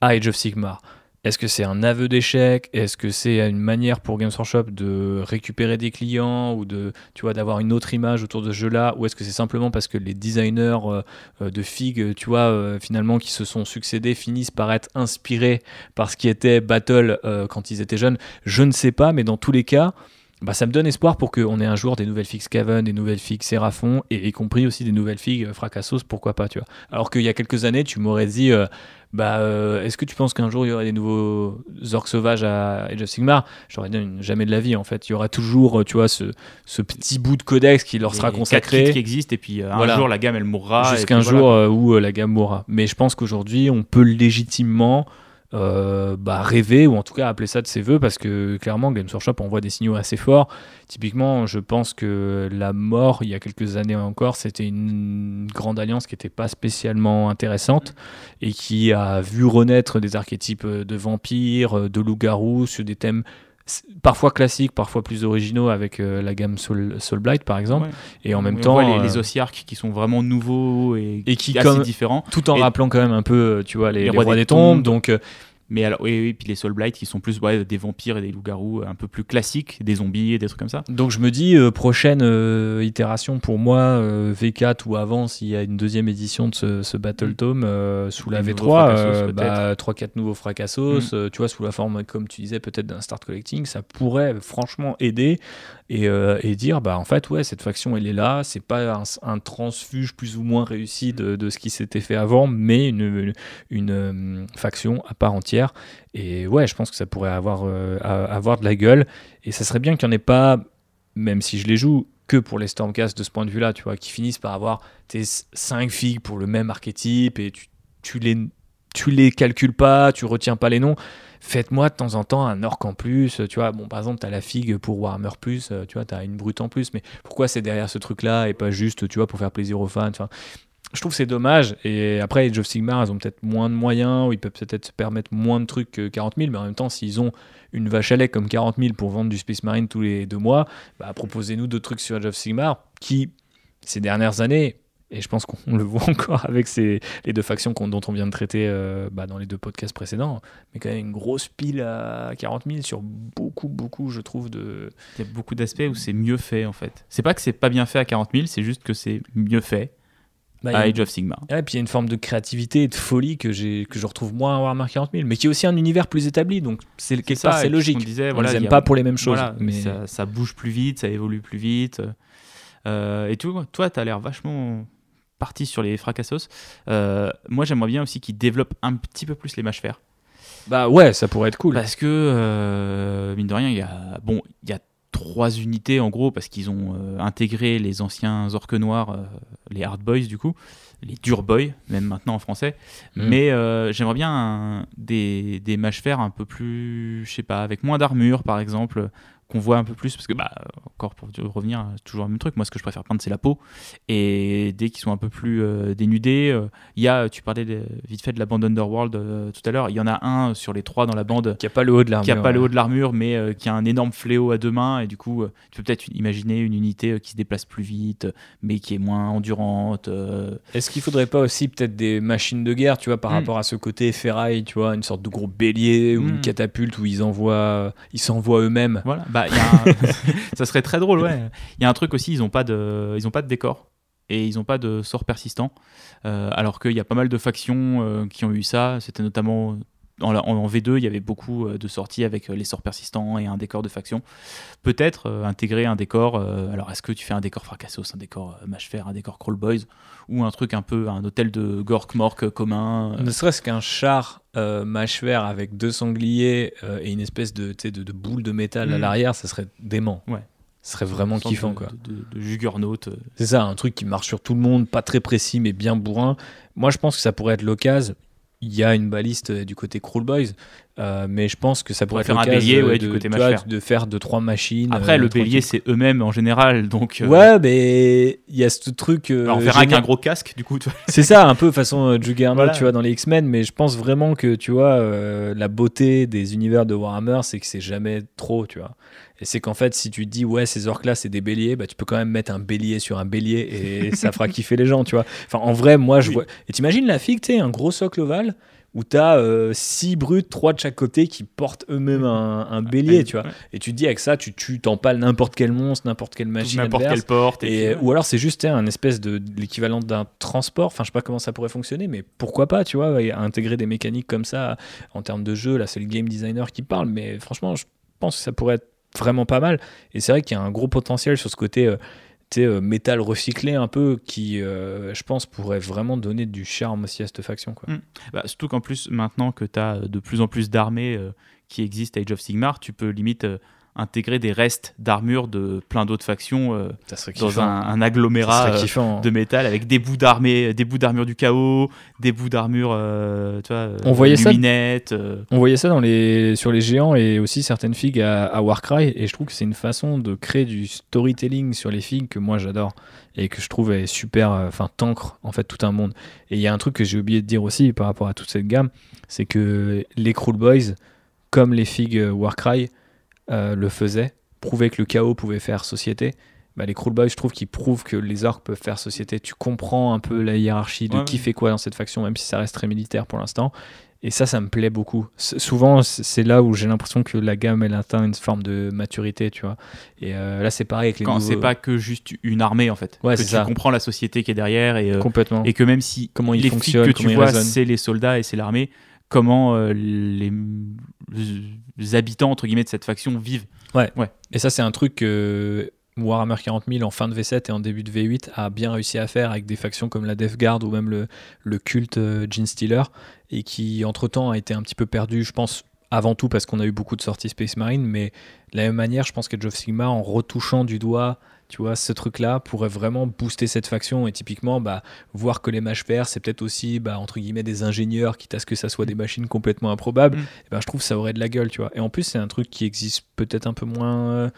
à Age of Sigmar. Est-ce que c'est un aveu d'échec? Est-ce que c'est une manière pour Games Workshop de récupérer des clients ou de, tu vois, d'avoir une autre image autour de ce jeu-là? Ou est-ce que c'est simplement parce que les designers euh, euh, de Fig, tu vois, finalement, qui se sont succédés, finissent par être inspirés par ce qui était Battle quand ils étaient jeunes? Je ne sais pas, mais dans tous les cas, bah, ça me donne espoir pour qu'on ait un jour des nouvelles figues Caven, des nouvelles figues Seraphon, et y compris aussi des nouvelles figues Fracassos, pourquoi pas, tu vois. Alors qu'il y a quelques années, tu m'aurais dit, euh, bah, euh, est-ce que tu penses qu'un jour il y aurait des nouveaux orques sauvages à Age of Sigmar? J'aurais dit jamais de la vie, en fait. Il y aura toujours, tu vois, ce, ce petit bout de codex qui leur sera consacré. qui existe, et puis euh, un jour la gamme elle mourra. Jusqu'un jour où la gamme mourra. Mais je pense qu'aujourd'hui, on peut légitimement euh, bah, rêver ou en tout cas appeler ça de ses voeux parce que clairement Games Workshop envoie des signaux assez forts. Typiquement, je pense que la mort il y a quelques années encore, c'était une grande alliance qui n'était pas spécialement intéressante et qui a vu renaître des archétypes de vampires, de loups-garous sur des thèmes parfois classiques, parfois plus originaux avec euh, la gamme Soul, Soul, Blight par exemple. Et en même temps, les, les euh, qui sont vraiment nouveaux et, et qui assez différents, tout en rappelant quand même un peu, tu vois, les, rois, des, tombes. Donc euh, mais alors, oui, oui, puis les Soul Blight qui sont plus ouais, des vampires et des loups-garous un peu plus classiques, des zombies et des trucs comme ça. Donc je me dis, euh, prochaine euh, itération pour moi, euh, V4 ou avant, s'il y a une deuxième édition de ce, Battle mm. Tome sous la V3, bah, 3-4 nouveaux fracassos, mm. tu vois, sous la forme, comme tu disais, peut-être d'un start collecting, ça pourrait franchement aider et, et, dire, bah en fait, ouais, cette faction elle est là, c'est pas un, transfuge plus ou moins réussi de, de ce qui s'était fait avant, mais une, une, une faction à part entière et ouais, je pense que ça pourrait avoir, euh, avoir de la gueule. Et ça serait bien qu'il n'y en ait pas, même si je les joue, que pour les Stormcast de ce point de vue-là, tu vois, qui finissent par avoir tes 5 figues pour le même archétype et tu, tu les tu les calcules pas, tu retiens pas les noms. Faites-moi de temps en temps un orc en plus, tu vois. Bon, par exemple, tu as la figue pour Warhammer Plus, tu vois, tu as une brute en plus, mais pourquoi c'est derrière ce truc-là et pas juste, tu vois, pour faire plaisir aux fans, je trouve c'est dommage. Et après, Age of Sigmar, ils ont peut-être moins de moyens, ou ils peuvent peut-être se permettre moins de trucs que 40 000, mais en même temps, s'ils ont une vache à lait comme 40 000 pour vendre du Space Marine tous les deux mois, bah, proposez-nous d'autres trucs sur Age of Sigmar qui, ces dernières années, et je pense qu'on [LAUGHS] le voit encore avec les deux factions dont on vient de traiter euh, bah, dans les deux podcasts précédents, mais quand même une grosse pile à 40 000 sur beaucoup, beaucoup, je trouve, de... Il y a beaucoup d'aspects où c'est mieux fait, en fait. C'est pas que c'est pas bien fait à 40 000, c'est juste que c'est mieux fait bah, Age of Sigma. et puis il y a une forme de créativité et de folie que, que je retrouve moins à Warhammer 40 000, mais qui est aussi un univers plus établi, donc c'est quelque part c'est logique. On disait, voilà, les aime pas pour les mêmes choses. mais ça, bouge plus vite, ça évolue plus vite. Euh, et toi, tu as l'air vachement parti sur les fracassos. Euh, moi, j'aimerais bien aussi qu'ils développent un petit peu plus les mâches fer. Bah ouais, ça pourrait être cool. Parce que, euh, mine de rien, il y a, bon, il y a trois unités en gros parce qu'ils ont euh, intégré les anciens orques noirs, euh, les hard boys du coup, les dur boys même maintenant en français. Mm. Mais euh, j'aimerais bien des, des mâches fer un peu plus, je sais pas, avec moins d'armure par exemple, qu'on voit un peu plus parce que bah encore pour revenir toujours le même truc. Moi ce que je préfère peindre c'est la peau. Et dès qu'ils sont un peu plus euh, dénudés euh, il y a tu parlais vite fait de la bande Underworld euh, tout à l'heure. Il y en a un sur les trois dans la bande qui a pas le haut de l'armure qui a pas le haut de l'armure mais qui a un énorme fléau à deux mains. Et du coup tu peux peut-être imaginer une unité qui se déplace plus vite mais qui est moins endurante est-ce qu'il faudrait pas aussi peut-être des machines de guerre tu vois par hmm. rapport à ce côté ferraille tu vois une sorte de gros bélier ou une hmm. catapulte où ils envoient ils s'envoient eux-mêmes? Voilà. Bah, [LAUGHS] ça serait très drôle, ouais. Il y a un truc aussi, ils n'ont pas, de... Ils ont pas de décor et ils n'ont pas de sort persistant. Euh, alors qu'il y a pas mal de factions euh, qui ont eu ça. C'était notamment en, V2, il y avait beaucoup euh, de sorties avec les sorts persistants et un décor de faction. Peut-être intégrer un décor. alors, est-ce que tu fais un décor Fracassos, un décor Mashfer, un décor Crawl Boys ou un truc un peu, un hôtel de Gork-Mork commun Ne serait-ce qu'un char euh, avec deux sangliers et une espèce de, de, de boule de métal à hmm. l'arrière, ça serait dément. Ouais. Ce serait vraiment kiffant, quoi. De, de, juggernaut. C'est ça, un truc qui marche sur tout le monde, pas très précis, mais bien bourrin. Moi, je pense que ça pourrait être l'occasion il y a une baliste du côté Cruel Boys, euh, mais je pense que ça pourrait faire un bélier de, du côté de faire deux trois machines. Après, euh, le bélier, c'est eux-mêmes en général, donc. Euh, ouais, mais il y a ce truc. on verra avec un gros casque, du coup. c'est ça, un peu façon Juggernaut, tu vois, dans les X-Men, mais je pense vraiment que, tu vois, la beauté des univers de Warhammer, c'est que c'est jamais trop, tu vois. Et c'est qu'en fait, si tu dis, ouais, ces orques-là, c'est des béliers, bah, tu peux quand même mettre un bélier sur un bélier et [LAUGHS] ça fera kiffer les gens, tu vois. Enfin, en vrai, moi, je vois. Et t'imagines la figue, tu sais, un gros socle ovale où tu as 6 brutes, 3 de chaque côté qui portent eux-mêmes un, un bélier, tu vois. ouais. Et tu te dis avec ça, tu tues, t'empales n'importe quel monstre, n'importe quelle machine. N'importe quelle porte. Et, ouais. ou alors c'est juste un espèce de l'équivalent d'un transport. Enfin, je sais pas comment ça pourrait fonctionner, mais pourquoi pas, tu vois, intégrer des mécaniques comme ça en termes de jeu. Là, c'est le game designer qui parle, mais franchement, je pense que ça pourrait être vraiment pas mal. Et c'est vrai qu'il y a un gros potentiel sur ce côté. euh, euh, métal recyclé un peu qui euh, je pense pourrait vraiment donner du charme aussi à cette faction quoi. Mm. Bah, surtout qu'en plus, maintenant que tu as de plus en plus d'armées euh, qui existent à Age of Sigmar, tu peux limite intégrer des restes d'armure de plein d'autres factions euh, ça dans un, un Ça agglomérat euh, kiffant. de métal avec des bouts d'armée, des bouts d'armure du chaos, des bouts d'armure, euh, tu vois, On voyait ça- euh, On voyait ça dans les, sur les géants et aussi certaines figues à, à Warcry. Et je trouve que c'est une façon de créer du storytelling sur les figues que moi j'adore et que je trouve est super, enfin, t'ancre en fait tout un monde. Et il y a un truc que j'ai oublié de dire aussi par rapport à toute cette gamme, c'est que les Cruel Boys, comme les figues Warcry, euh, le faisaient, prouvaient que le chaos pouvait faire société. Bah, les Cruel Boys, je trouve qu'ils prouvent que les orques peuvent faire société. Tu comprends un peu la hiérarchie de Ouais, qui ouais. fait quoi dans cette faction, même si ça reste très militaire pour l'instant. Et ça, ça me plaît beaucoup. Souvent, c'est là où j'ai l'impression que la gamme, elle atteint une forme de maturité, tu vois. Et euh, là, c'est pareil avec les quand nouveaux... c'est pas que juste une armée en fait. Ouais, que tu ça. comprends la société qui est derrière et, euh, Complètement. et que même si Comment ils les fonctionnent, flics que comment tu vois, c'est les soldats et c'est l'armée, comment euh, les, les habitants entre guillemets de cette faction vivent. Et ça, c'est un truc que Warhammer 40 000 en fin de V7 et en début de V8 a bien réussi à faire avec des factions comme la Death Guard ou même le, le culte euh, Gene Stealer et qui, entre-temps, a été un petit peu perdu, je pense, avant tout parce qu'on a eu beaucoup de sorties Space Marine, mais de la même manière, je pense qu'Age of Sigmar, en retouchant du doigt, tu vois, ce truc-là pourrait vraiment booster cette faction et typiquement, bah, voir que les mages verts, c'est peut-être aussi, bah, entre guillemets, des ingénieurs, quitte à ce que ça soit des machines complètement improbables, Mm. et ben, je trouve que ça aurait de la gueule, tu vois. Et en plus, c'est un truc qui existe peut-être un peu moins euh,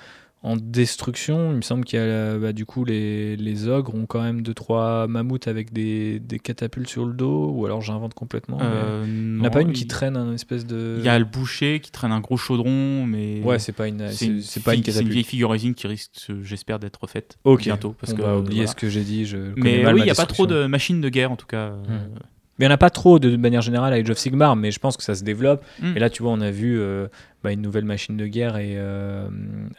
en destruction. Il me semble qu'il y a, bah, du coup, les, les ogres ont quand même 2-3 mammouths avec des, des catapultes sur le dos, ou alors j'invente complètement. Euh, Il n'y en a pas une qui traîne un espèce de. Il y a le boucher qui traîne un gros chaudron, mais Ouais, c'est pas une, c'est c'est, une, c'est pas une c'est une vieille figure qui risque, j'espère, d'être refaite bientôt. Parce on que, va oublier voilà. ce que j'ai dit. Je Mais mal oui, il n'y a pas trop de machines de guerre en tout cas. euh, Mais il n'y en a pas trop de, de manière générale à Age of Sigmar, mais je pense que ça se développe. Mm. Et là, tu vois, on a vu euh, bah, une nouvelle machine de guerre et, euh,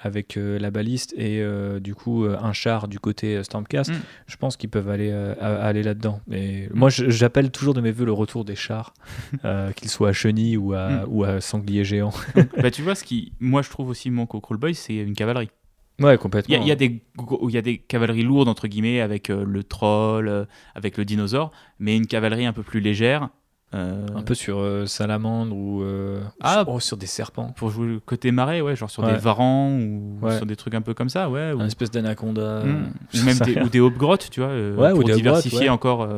avec euh, la baliste et du coup un char du côté Stormcast. Mm. Je pense qu'ils peuvent aller, aller là-dedans. Et moi, j'appelle toujours de mes voeux le retour des chars, [LAUGHS] qu'ils soient à chenilles ou à, Mm. ou à sanglier géant. bah, tu vois, ce qui, moi, je trouve aussi manque au Crawl Boys, c'est une cavalerie. Ouais, complètement. il y a des il y a des cavaleries lourdes, entre guillemets, avec euh, le troll, euh, avec le dinosaure, mais une cavalerie un peu plus légère. euh, Un peu sur salamandre ou Ah. oh, sur des serpents. Pour jouer le côté marais, ouais, genre sur Ouais. des varans ou Ouais. sur des trucs un peu comme ça, ouais. Ou, Un espèce d'anaconda. Hmm. ou même des, ou des hobgrottes, tu vois, pour diversifier encore.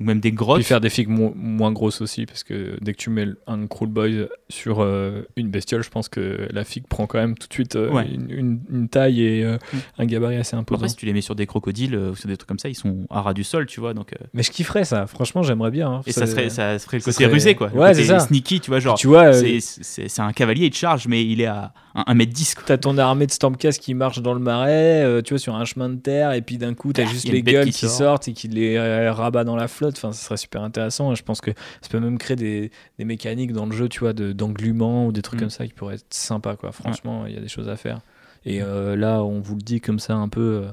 Ou même des grottes. Puis faire des figues mo- moins grosses aussi, parce que dès que tu mets un cruel boy sur euh, une bestiole, je pense que la figue prend quand même tout de suite euh, Ouais. une, une- une taille et euh, Mm. un gabarit assez imposant. Après, si tu les mets sur des crocodiles euh, ou sur des trucs comme ça, ils sont à ras du sol, tu vois. Donc, euh, Mais je kifferais ça, franchement, j'aimerais bien. hein. et ça serait, ça serait le côté serait- rusé, quoi. Ouais, c'est ça. sneaky, tu vois. Genre, tu vois, euh, c'est- un cavalier, il te charge, mais il est à 1m10, quoi. T'as ton armée de Stormcast qui marche dans le marais, euh, tu vois, sur un chemin de terre, et puis d'un coup, t'as Ah, juste les gueules qui qui, sort. sortent et qui les euh, rabat dans la flotte. Enfin, ça serait super intéressant. Je pense que ça peut même créer des, des mécaniques dans le jeu, tu vois, de- d'englument ou des trucs Mm. comme ça qui pourraient être sympas, quoi. Franchement, il y a des choses à faire. Et euh, là, on vous le dit comme ça un peu. euh,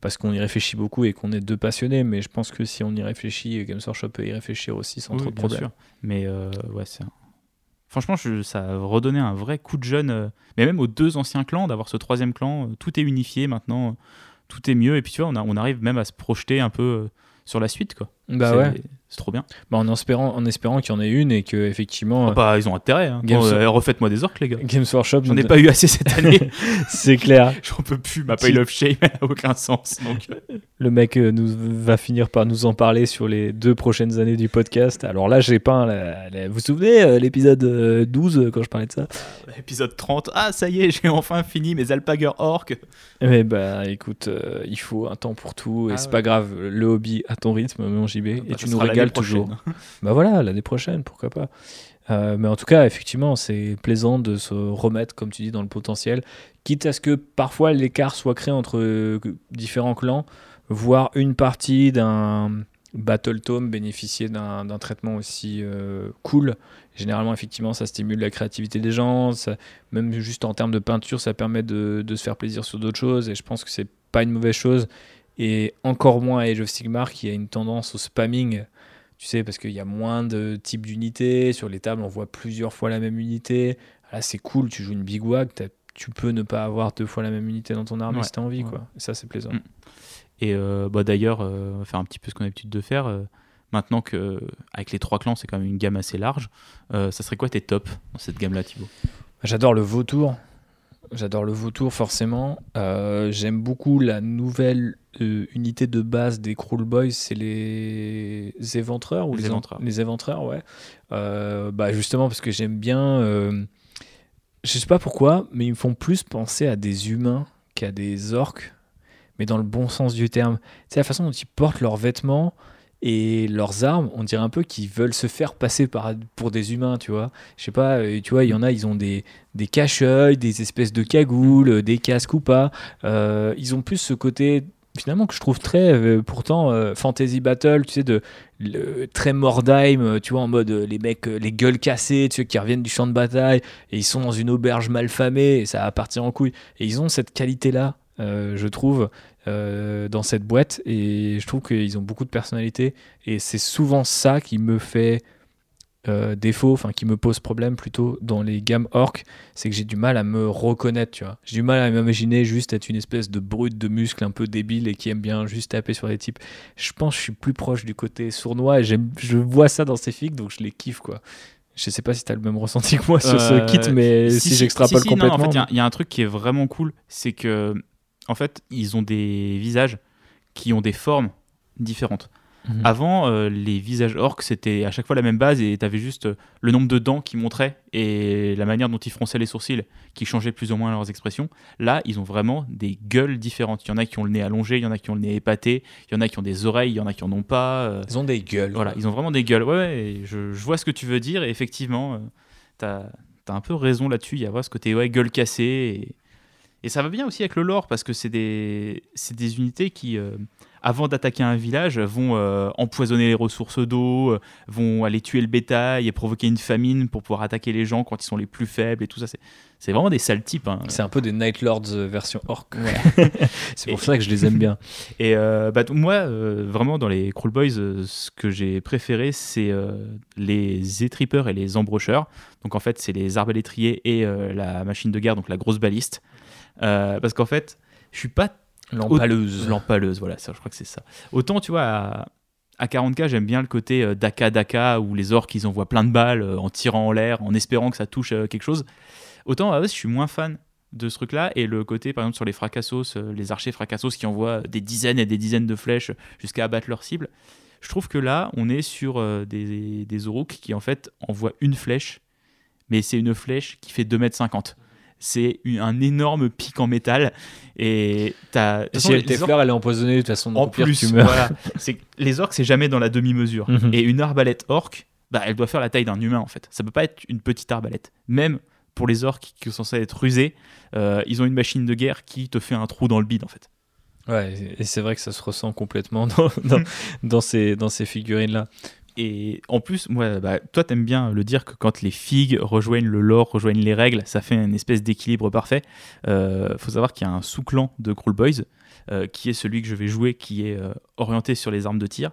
parce qu'on y réfléchit beaucoup et qu'on est deux passionnés, mais je pense que si on y réfléchit, Games Workshop peut y réfléchir aussi sans Oui, trop de problèmes. Mais euh, ouais, c'est. un- Franchement, je- ça a redonné un vrai coup de jeune, mais même aux deux anciens clans, d'avoir ce troisième clan, tout est unifié maintenant, tout est mieux, et puis tu vois, on, a- on arrive même à se projeter un peu sur la suite, quoi. Bah ouais, c'est trop bien. bah, en espérant, en espérant qu'il y en ait une et que effectivement, Ah bah, ils ont intérêt. Hein. Games- Bon, euh, refaites-moi des orques, les gars. Games Workshop, J'en ai pas eu assez cette [LAUGHS] année. c'est clair. [LAUGHS] J'en peux plus. Ma pile of shame, elle a aucun sens. Donc, Le mec euh, nous, va finir par nous en parler sur les deux prochaines années du podcast. Alors là, j'ai peint. la- la- vous vous souvenez euh, l'épisode euh, 12 euh, quand je parlais de ça? Épisode 30. Ah, ça y est, j'ai enfin fini mes alpaguer orques. Mais bah écoute, euh, il faut un temps pour tout et Ah c'est ouais. pas grave. Le hobby à ton rythme, JB, et Bah, tu ça nous régales toujours. [LAUGHS] Bah voilà, l'année prochaine, pourquoi pas. Euh, mais en tout cas, effectivement, c'est plaisant de se remettre, comme tu dis, dans le potentiel, quitte à ce que parfois l'écart soit créé entre euh, différents clans, voire une partie d'un Battle Tome bénéficier d'un d'un traitement aussi euh, cool. Généralement, effectivement, ça stimule la créativité des gens. ça- même juste en termes de peinture, ça permet de, de se faire plaisir sur d'autres choses. Et je pense que c'est pas une mauvaise chose. Et encore moins à Age of Sigmar qui a une tendance au spamming. Tu sais, parce qu'il y a moins de types d'unités. Sur les tables, on voit plusieurs fois la même unité. Là, c'est cool. Tu joues une Big Wag. Tu peux ne pas avoir deux fois la même unité dans ton armée Ouais, si t'as envie. ouais. Quoi. Et ça, c'est plaisant. Mm. Et euh, bah, d'ailleurs, euh, on va faire un petit peu ce qu'on a l'habitude de faire. euh, maintenant que avec les trois clans, c'est quand même une gamme assez large. ça serait quoi tes tops dans cette gamme-là, Thibaut? J'adore le vautour. J'adore le vautour, forcément. Euh, J'aime beaucoup la nouvelle euh, unité de base des Cruel Boys, c'est les éventreurs ou Les les, en- éventreurs. Les éventreurs, ouais. Euh, bah justement parce que j'aime bien. euh, je sais pas pourquoi, mais ils me font plus penser à des humains qu'à des orques, mais dans le bon sens du terme. Sais, la façon dont ils portent leurs vêtements et leurs armes, on dirait un peu qu'ils veulent se faire passer pour des humains, tu vois. Je sais pas, euh, tu vois, il y en a, ils ont des, des cache-œils, des espèces de cagoules, euh, des casques ou pas. Euh, ils ont plus ce côté finalement que je trouve très pourtant fantasy battle tu sais de très Mordheim tu vois en mode les mecs les gueules cassées tu sais qui reviennent du champ de bataille et ils sont dans une auberge mal famée et ça va partir en couille et ils ont cette qualité là je trouve euh, dans cette boîte et je trouve qu'ils ont beaucoup de personnalité et c'est souvent ça qui me fait euh, défaut, enfin qui me pose problème plutôt dans les gammes orc, c'est que j'ai du mal à me reconnaître, tu vois. J'ai du mal à m'imaginer juste être une espèce de brute de muscles un peu débile et qui aime bien juste taper sur les types. Je pense que je suis plus proche du côté sournois et je vois ça dans ces figues, donc je les kiffe, quoi. Je sais pas si t'as le même ressenti que moi sur ce Euh, kit, mais si, j'extrapole si, si, non, complètement. en fait, il y a- il y, a un truc qui est vraiment cool, c'est que, en fait, ils ont des visages qui ont des formes différentes. Mhm. Avant, euh, les visages orques, c'était à chaque fois la même base et tu avais juste euh, le nombre de dents qui montraient et la manière dont ils fronçaient les sourcils qui changeait plus ou moins leurs expressions. Là, ils ont vraiment des gueules différentes. Il y en a qui ont le nez allongé, il y en a qui ont le nez épaté, il y en a qui ont des oreilles, il y en a qui en ont pas. euh, Ils ont des gueules. voilà, ils ont vraiment des gueules. Ouais, je, je vois ce que tu veux dire et effectivement, tu as, un peu raison là-dessus. Il y a vraiment ce côté ouais, gueule cassée. Et, et ça va bien aussi avec le lore parce que c'est des, des unités qui, euh, avant d'attaquer un village, vont euh, empoisonner les ressources d'eau, euh, vont aller tuer le bétail et provoquer une famine pour pouvoir attaquer les gens quand ils sont les plus faibles et tout ça. C'est, vraiment des sales types. hein. C'est un peu des Night Lords version orc. [LAUGHS] [LAUGHS] C'est pour ça que je les aime bien. Et euh, bah, moi, vraiment, dans les Cruel Boys, ce que j'ai préféré, c'est les étripeurs et les embrocheurs. Donc, en fait, c'est les arbalétriers et la machine de guerre, donc la grosse baliste. Euh, parce qu'en fait, je suis pas L'empaleuse. Lampaleuse, voilà, ça, je crois que c'est ça. Autant, tu vois, à, à 40k, j'aime bien le côté euh, Daka Daka où les orques ils envoient plein de balles euh, en tirant en l'air, en espérant que ça touche euh, quelque chose. Autant, à Oz, je suis moins fan de ce truc-là et le côté, par exemple, sur les fracassos, les archers fracassos qui envoient des dizaines et des dizaines de flèches jusqu'à abattre leur cible. Je trouve que là, on est sur des, des Oruk qui en fait envoient une flèche, mais c'est une flèche qui fait 2m50. C'est un énorme pic en métal et t'as. façon, si elle est empoisonnée de toute façon. en pire, plus, tu meurs. voilà. C'est que les orques, c'est jamais dans la demi-mesure. Mhm. Et une arbalète orque, bah, elle doit faire la taille d'un humain en fait. Ça peut pas être une petite arbalète. Même pour les orques qui sont censés être rusés, euh, ils ont une machine de guerre qui te fait un trou dans le bide en fait. Ouais, et c'est vrai que ça se ressent complètement [LAUGHS] dans, dans, [LAUGHS] dans ces, dans ces figurines-là. Et en plus, moi, bah, toi, t'aimes bien le dire que quand les figues rejoignent le lore, rejoignent les règles, ça fait une espèce d'équilibre parfait. Euh, faut savoir qu'il y a un sous-clan de Cruel Boys, euh, qui est celui que je vais jouer, qui est euh, orienté sur les armes de tir.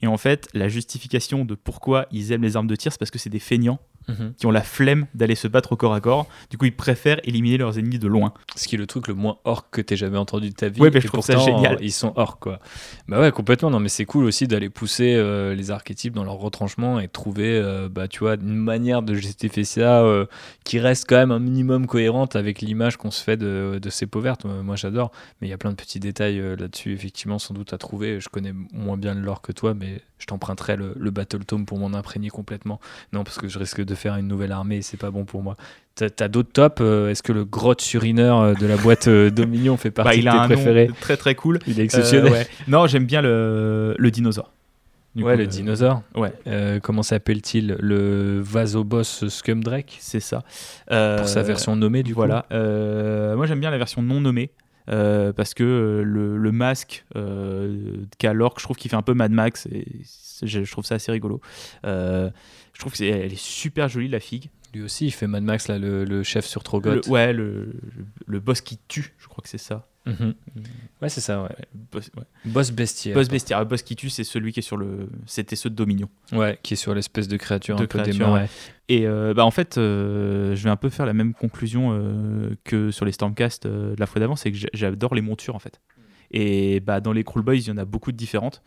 Et en fait, la justification de pourquoi ils aiment les armes de tir, c'est parce que c'est des feignants qui ont la flemme d'aller se battre au corps à corps. Du coup, ils préfèrent éliminer leurs ennemis de loin. Ce qui est le truc le moins orc que t'aies jamais entendu de ta vie. Ouais, mais je et trouve ça génial. Ils sont orc, quoi. Bah ouais, complètement. Non, mais c'est cool aussi d'aller pousser euh, les archétypes dans leur retranchement et trouver, euh, bah, tu vois, une manière de justifier ça euh, qui reste quand même un minimum cohérente avec l'image qu'on se fait de, de ces peaux vertes. Euh, Moi, j'adore. Mais il y a plein de petits détails euh, là-dessus, effectivement, sans doute à trouver. Je connais moins bien le lore que toi, mais je t'emprunterai le, le Battle Tome pour m'en imprégner complètement. Non, parce que je risque de faire une nouvelle armée c'est pas bon pour moi. T'as d'autres tops euh, Est-ce que le grotte surineur euh, de la boîte euh, [LAUGHS] Dominion fait partie Bah, il de a tes un préférés nom très très cool. Il est exceptionnel. Euh, ouais. Non, j'aime bien le, le dinosaure. Du ouais, coup, le euh, dinosaure. Ouais, Euh, comment s'appelle-t-il? Le Vasoboss Scumdrake c'est ça. Pour sa version nommée, du voilà. Euh, moi, j'aime bien la version non nommée. euh, parce que euh, le, le masque euh, qu'a l'orque, je trouve qu'il fait un peu Mad Max et je trouve ça assez rigolo. Je trouve qu'elle est super jolie la figue. Lui aussi, il fait Mad Max, là, le, le chef sur Trogot. Le- ouais, le, boss qui tue, je crois que c'est ça. Mhm. Ouais, c'est ça, ouais. Boss, ouais. Boss bestiaire. Boss bestiaire. Le boss qui tue, c'est celui qui est sur le. C'était ceux de Dominion. Ouais, qui est sur l'espèce de créature De un peu dément. ouais. Et euh, bah, en fait, euh, je vais un peu faire la même conclusion euh, que sur les Stormcast de la fois d'avant, c'est que j'a- j'adore les montures en fait. Et bah, dans les Cruel Boys, il y en a beaucoup de différentes.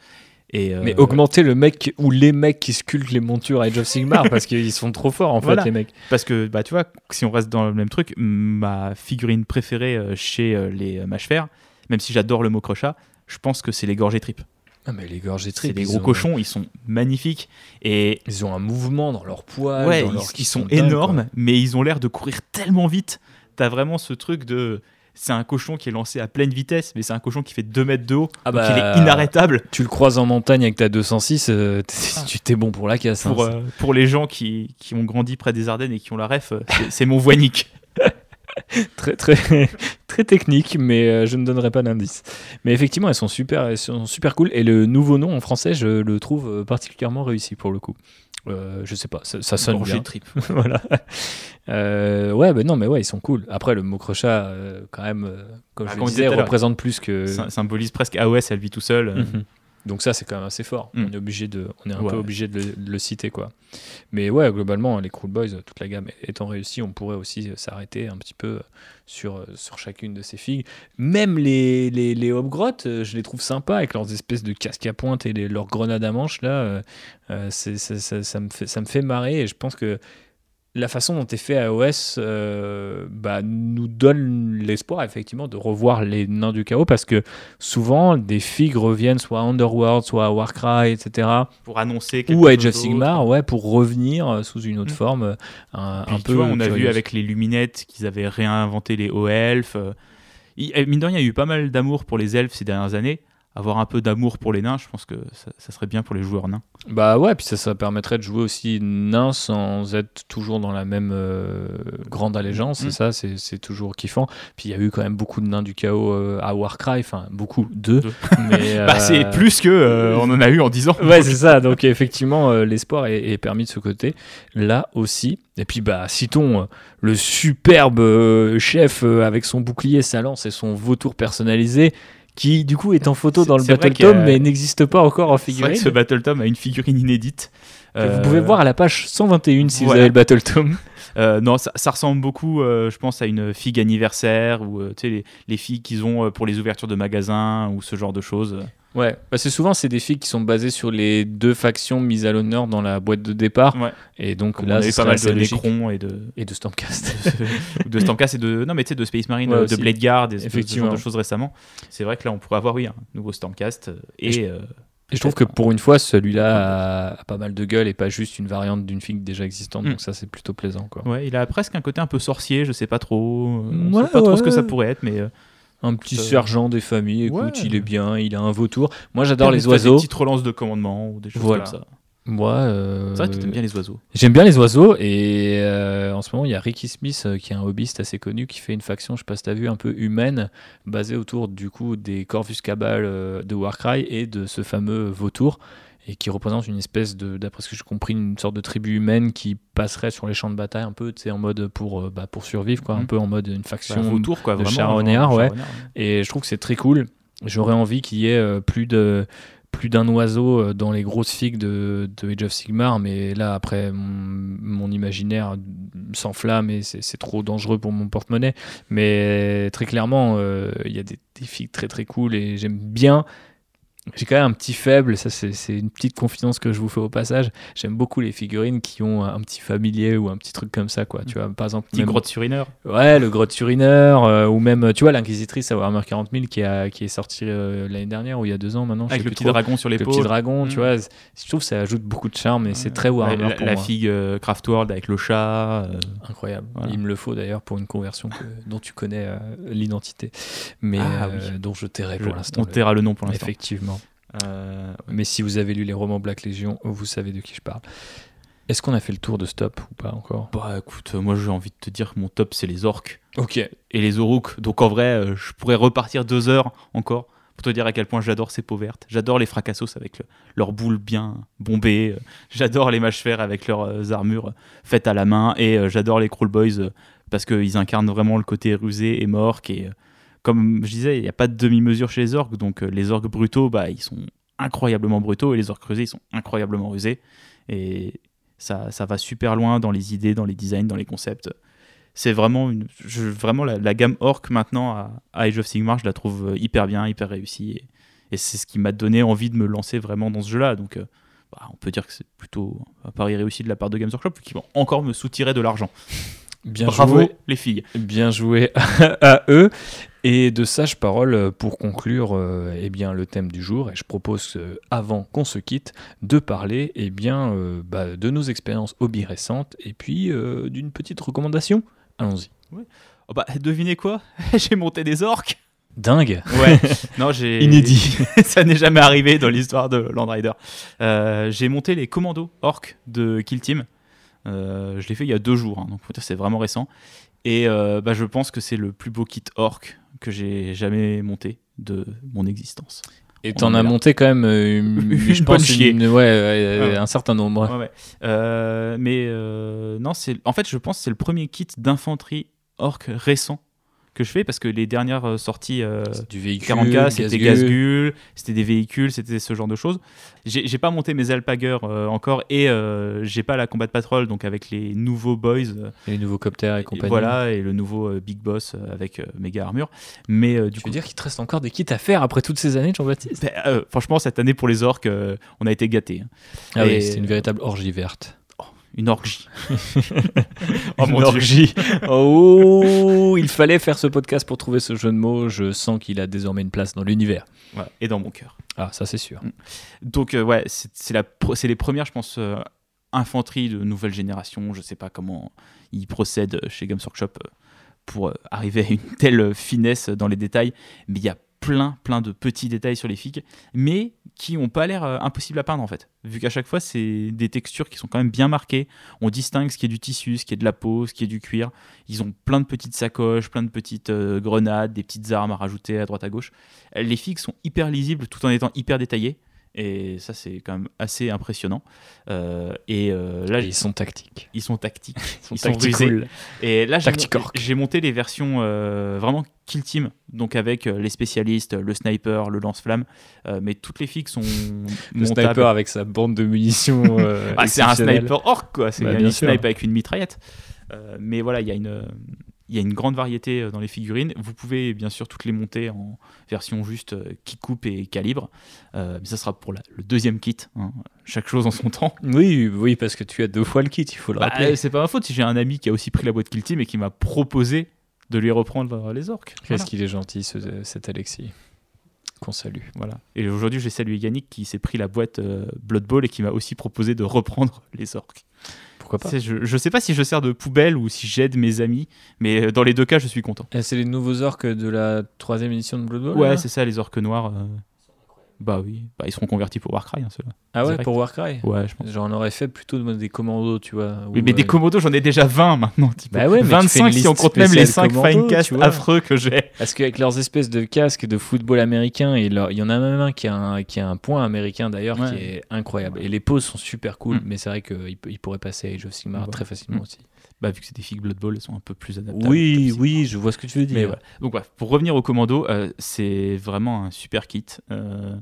Et, euh, Mais augmenter le mec ou les mecs qui sculptent les montures à Age of Sigmar [LAUGHS] parce qu'ils sont trop forts en fait, Voilà. les mecs. Parce que, bah, tu vois, si on reste dans le même truc, ma figurine préférée euh, chez euh, les Mâches Fer, même si j'adore le mot crochat, je pense que c'est les gorgées tripes. Ah, mais les gorges et C'est des gros ont- cochons, ils sont magnifiques. Et Ils ont un mouvement dans leur poil. ouais, ils, leur- ils sont énormes, mais ils ont l'air de courir tellement vite. T'as vraiment ce truc de. C'est un cochon qui est lancé à pleine vitesse, mais c'est un cochon qui fait 2 mètres de haut. Ah donc bah, il est inarrêtable. Tu le croises en montagne avec ta 206, euh, Ah. tu t'es bon pour la casse. hein. Pour, euh, pour les gens qui, qui ont grandi près des Ardennes et qui ont la ref, euh, c'est- mon voinique. [LAUGHS] très, très, [LAUGHS] très technique, mais euh, je ne donnerai pas d'indice. Mais effectivement, elles sont super, elles sont super cool. Et le nouveau nom en français, je le trouve particulièrement réussi pour le coup. Euh, je sais pas, ça, ça sonne bien. de tripes. [LAUGHS] voilà. Euh, ouais, bah non, mais ouais, ils sont cool. Après, le mot crochat, euh, quand même, euh, comme Ah, je le disais, représente plus que. Symbolise presque AOS, elle vit tout seul. Mhm. Donc ça, c'est quand même assez fort. Mm. On est obligé de, on est un Ouais. peu obligé de le, de le citer, quoi. Mais ouais, globalement, les Cruel Boys, toute la gamme étant réussie, on pourrait aussi euh, s'arrêter un petit peu sur, euh, sur chacune de ces figues. Même les, les, les Hobgrottes, euh, je les trouve sympas avec leurs espèces de casques à pointe et les- leurs grenades à manches, là. euh, euh, ça, ça me fait, ça me fait marrer et je pense que la façon dont est fait AOS euh, bah, nous donne l'espoir effectivement de revoir les nains du chaos parce que souvent des figues reviennent soit à Underworld, soit à Warcry, etc. Pour annoncer quelque ou à Age of. Sigmar, ouais, pour revenir euh, sous une autre Mm. forme, euh, un, Puis, un tu peu. vois, on a vu avec les Luminettes qu'ils avaient réinventé les hauts elfes. euh, il- Mine de rien, il y a eu pas mal d'amour pour les elfes ces dernières années. Avoir un peu d'amour pour les nains, je pense que ça, ça serait bien pour les joueurs nains. Bah ouais, puis ça, ça permettrait de jouer aussi nain sans être toujours dans la même euh, grande allégeance, Mm. et ça, c'est c'est toujours kiffant. Puis il y a eu quand même beaucoup de nains du chaos euh, à Warcry, enfin beaucoup, deux. Deux. [LAUGHS] Mais, [LAUGHS] Bah, c'est euh, plus que on en a eu en 10 ans. Ouais, c'est ça. Donc effectivement, l'espoir est, est permis de ce côté. Là aussi. Et puis, bah, citons le superbe chef avec son bouclier, sa lance et son vautour personnalisé, qui du coup est en photo dans le Battle Tome, mais n'existe pas encore en C'est vrai figurine. que ce Battle Tom a une figurine inédite. Vous Euh, pouvez voir à la page 121 si vous avez le Battle Tome. [LAUGHS] euh, non, ça, ça ressemble beaucoup, euh, je pense, à une figue anniversaire ou tu sais, les, les figues qu'ils ont pour les ouvertures de magasins ou ce genre de choses. Ouais, parce que souvent c'est des filles qui sont basées sur les deux factions mises à l'honneur dans la boîte de départ. Ouais. Et donc Comme on là, avait ce pas mal de. Necrons et de, Et de Stormcast. [LAUGHS] de Stormcast et de non mais tu sais de Space Marine, Ouais, euh, de Blade Guard ce Effectivement. de choses récemment. C'est vrai que là on pourrait avoir oui un nouveau Stormcast euh, et, Et euh, Et je trouve que pour une fois, celui-là a, pas mal de gueule et pas juste une variante d'une figue déjà existante. Mm. Donc ça, c'est plutôt plaisant. Quoi. ouais il a presque un côté un peu sorcier, je sais pas trop, euh, on Ouais, sait pas trop ce que ça pourrait être mais euh, Un petit sergent des familles, écoute, Ouais. il est bien, il a un vautour. Moi, j'adore les oiseaux. petites relances de commandement ou des choses Voilà. comme ça. Moi, euh, C'est vrai que tu aimes bien les oiseaux. J'aime bien les oiseaux et euh, en ce moment il y a Ricky Smith euh, qui est un hobbyiste assez connu qui fait une faction, je sais pas si t'as vu, un peu humaine basée autour du coup des Corvus Cabal de Warcry et de ce fameux vautour et qui représente une espèce de, d'après ce que j'ai compris, une sorte de tribu humaine qui passerait sur les champs de bataille un peu, tu sais, en mode pour, euh, bah, pour survivre quoi, un Mhm. peu en mode une Bah, faction. vautour quoi de vraiment. charognard, ouais. charognard, Et je trouve que c'est très cool. J'aurais envie qu'il y ait euh, plus de plus d'un oiseau euh, dans les grosses figues de, de Age of Sigmar, mais là après mon, mon imaginaire s'enflamme et c'est c'est trop dangereux pour mon porte-monnaie. Mais très clairement, euh, il y a des, des figues très très cool et j'aime bien. J'ai quand même un petit faible, ça c'est une petite confidence que je vous fais au passage. J'aime beaucoup les figurines qui ont un petit familier ou un petit truc comme ça, quoi. Tu vois, par exemple, Petit même- grotte surineur. Ouais, le grotte surineur, euh, ou même, tu vois, l'inquisitrice à Warhammer 40 000 qui, a, qui est sortie euh, l'année dernière ou il y a deux ans maintenant. Avec le petit trop. dragon sur Le l'épaule. petit dragon, tu Mm. vois. Je trouve que ça ajoute beaucoup de charme et c'est très Warhammer la, la- pour la moi. figue euh, Craftworld avec le chat. euh, Incroyable. Voilà. Il me le faut d'ailleurs pour une conversion que- dont tu connais euh, l'identité, mais Ah, oui. dont je tairai pour l'instant. on le- taira le nom pour l'instant. Effectivement. Euh, Mais si vous avez lu les romans Black Legion, vous savez de qui je parle. Est-ce qu'on a fait le tour de stop ou pas encore? Bah écoute, euh, moi j'ai envie de te dire que mon top c'est les orques Ok. et les Orouk. Donc en vrai, euh, je pourrais repartir deux heures encore pour te dire à quel point j'adore ces peaux vertes. J'adore les fracassos avec le- leurs boules bien bombées. J'adore les mages fer avec leurs armures faites à la main. Et j'adore les Crawl Boys parce qu'ils incarnent vraiment le côté rusé et euh, comme je disais, il n'y a pas de demi-mesure chez les orques. Donc euh, les orques brutaux, bah, ils sont incroyablement brutaux. Et les orques rusés, ils sont incroyablement rusés. Et ça, ça va super loin dans les idées, dans les designs, dans les concepts c'est vraiment une je- vraiment la, la gamme orc maintenant à, à Age of Sigmar je la trouve euh, hyper bien hyper réussie et, et c'est ce qui m'a donné envie de me lancer vraiment dans ce jeu là donc euh, bah, on peut dire que c'est plutôt un pari réussi de la part de Games Workshop qui vont encore me soutirer de l'argent Bien bravo joué. les filles Bien joué à eux. Et de sages paroles pour conclure euh, eh bien, le thème du jour. Et je propose, euh, avant qu'on se quitte, de parler eh bien, euh, bah, de nos expériences hobby récentes et puis euh, d'une petite recommandation. Allons-y. Oh bah devinez quoi? [LAUGHS] J'ai monté des orques Dingue ouais [LAUGHS] non j'ai Inédit. [LAUGHS] ça n'est jamais arrivé dans l'histoire de Land Rider Euh, j'ai monté les commandos orques de Kill Team Euh, je l'ai fait il y a deux jours, hein, donc c'est vraiment récent. Et euh, bah, je pense que c'est le plus beau kit orc que j'ai jamais monté de mon existence. Et t'en as monté quand même euh, une, [LAUGHS] Une je bonne pense chier. une- ouais, un certain nombre. Ouais. Euh, mais euh, non, c'est en fait je pense que c'est le premier kit d'infanterie orc récent que je fais parce que les dernières euh, sorties euh, Du véhicule, 40K, c'était Gazgu. Gazgul, c'était des véhicules, c'était ce genre de choses. J'ai pas monté mes Alpager euh, encore et euh, j'ai pas la Combat Patrol, donc avec les nouveaux boys, euh, les nouveaux coptères et et compagnie. voilà, et le nouveau Big Boss avec méga armure. Mais du Tu coup, veux dire qu'il te reste encore des kits à faire après toutes ces années, Jean-Baptiste? Ben, franchement, cette année pour les orques, on a été gâtés. hein. Ah Et- oui, c'est une véritable orgie verte. Une orgie. [LAUGHS] oh mon Une dieu. orgie. Oh, il fallait faire ce podcast pour trouver ce jeu de mots. Je sens qu'il a désormais une place dans l'univers. Et dans mon cœur. Ah, ça c'est sûr. Donc euh, ouais, c'est les premières, je pense, euh, infanterie de nouvelle génération. Je sais pas comment ils procèdent chez Games Workshop euh, pour euh, arriver à une telle finesse dans les détails, mais il y a plein plein de petits détails sur les figues, mais qui ont pas l'air euh, impossibles à peindre en fait. Vu qu'à chaque fois c'est des textures qui sont quand même bien marquées, on distingue ce qui est du tissu, ce qui est de la peau, ce qui est du cuir. Ils ont plein de petites sacoches, plein de petites euh, grenades, des petites armes à rajouter à droite à gauche. Les figues sont hyper lisibles tout en étant hyper détaillées. Et ça, c'est quand même assez impressionnant. Euh, et euh, là, Et ils sont tactiques. ils sont tactiques. Ils Ils sont rusés. tacticool. Et là, j'ai monté, les versions euh, vraiment kill team, donc avec euh, les spécialistes, le sniper, le lance-flamme. Euh, mais toutes les figues sont [LAUGHS] Le montables. sniper avec sa bande de munitions. Ah, c'est un sniper orc, quoi. C'est Bah, un sniper avec une mitraillette. Mais voilà, il y a une. Il y a une grande variété euh, dans les figurines. Vous pouvez bien sûr toutes les monter en version juste euh, qui coupe et calibre. Euh, mais ça sera pour la- le deuxième kit. hein. Chaque chose en son temps. Oui, oui, parce que tu as deux fois le kit, il faut le Bah, rappeler. c'est pas ma faute si j'ai un ami qui a aussi pris la boîte Kill Team et qui m'a proposé de lui reprendre les orques. Qu'est-ce Voilà. qu'il est gentil, ce- cet Alexis. Qu'on salue. Voilà. Et aujourd'hui, j'ai salué Yannick qui s'est pris la boîte euh, Blood Bowl et qui m'a aussi proposé de reprendre les orques. Pourquoi pas Je, je sais pas si je sers de poubelle ou si j'aide mes amis, mais euh, dans les deux cas, je suis content. Et C'est les nouveaux orques de la troisième édition de Blood Bowl Ouais, c'est ça, les orques noirs. Bah oui, bah, ils seront convertis pour Warcry, hein, ceux-là. Ah ouais, direct. pour Warcry Ouais, je pense. J'en aurais fait plutôt des commandos, tu vois. Oui, mais des euh, commodos, j'en ai déjà 20 maintenant. type. Bah ouais, mais tu fais 25 une si on compte même les spéciale 5 commando, Finecast affreux que j'ai. Parce qu'avec leurs espèces de casques de football américain, et leur- il y en a même un qui a un, qui a un point américain d'ailleurs Ouais. qui est incroyable. Et les poses sont super cool, Mm. mais c'est vrai qu'il il pourrait passer à Age of Sigmar Ouais. très facilement Mm. aussi. Bah, vu que c'est des figues Blood Bowl, elles sont un peu plus adaptables. Oui, oui, je vois ce que tu veux dire. Mais voilà. Donc bref, pour revenir au commando, euh, c'est vraiment un super kit. Euh,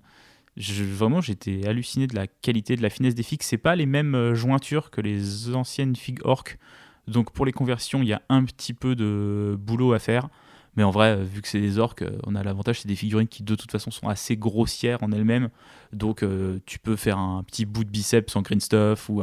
je- vraiment, j'étais halluciné de la qualité, de la finesse des figues. C'est pas les mêmes euh, jointures que les anciennes figues orc. Donc pour les conversions, il y a un petit peu de boulot à faire. Mais en vrai, vu que c'est des orques, on a l'avantage, c'est des figurines qui de toute façon sont assez grossières en elles-mêmes. Donc euh, tu peux faire un petit bout de biceps en green stuff ou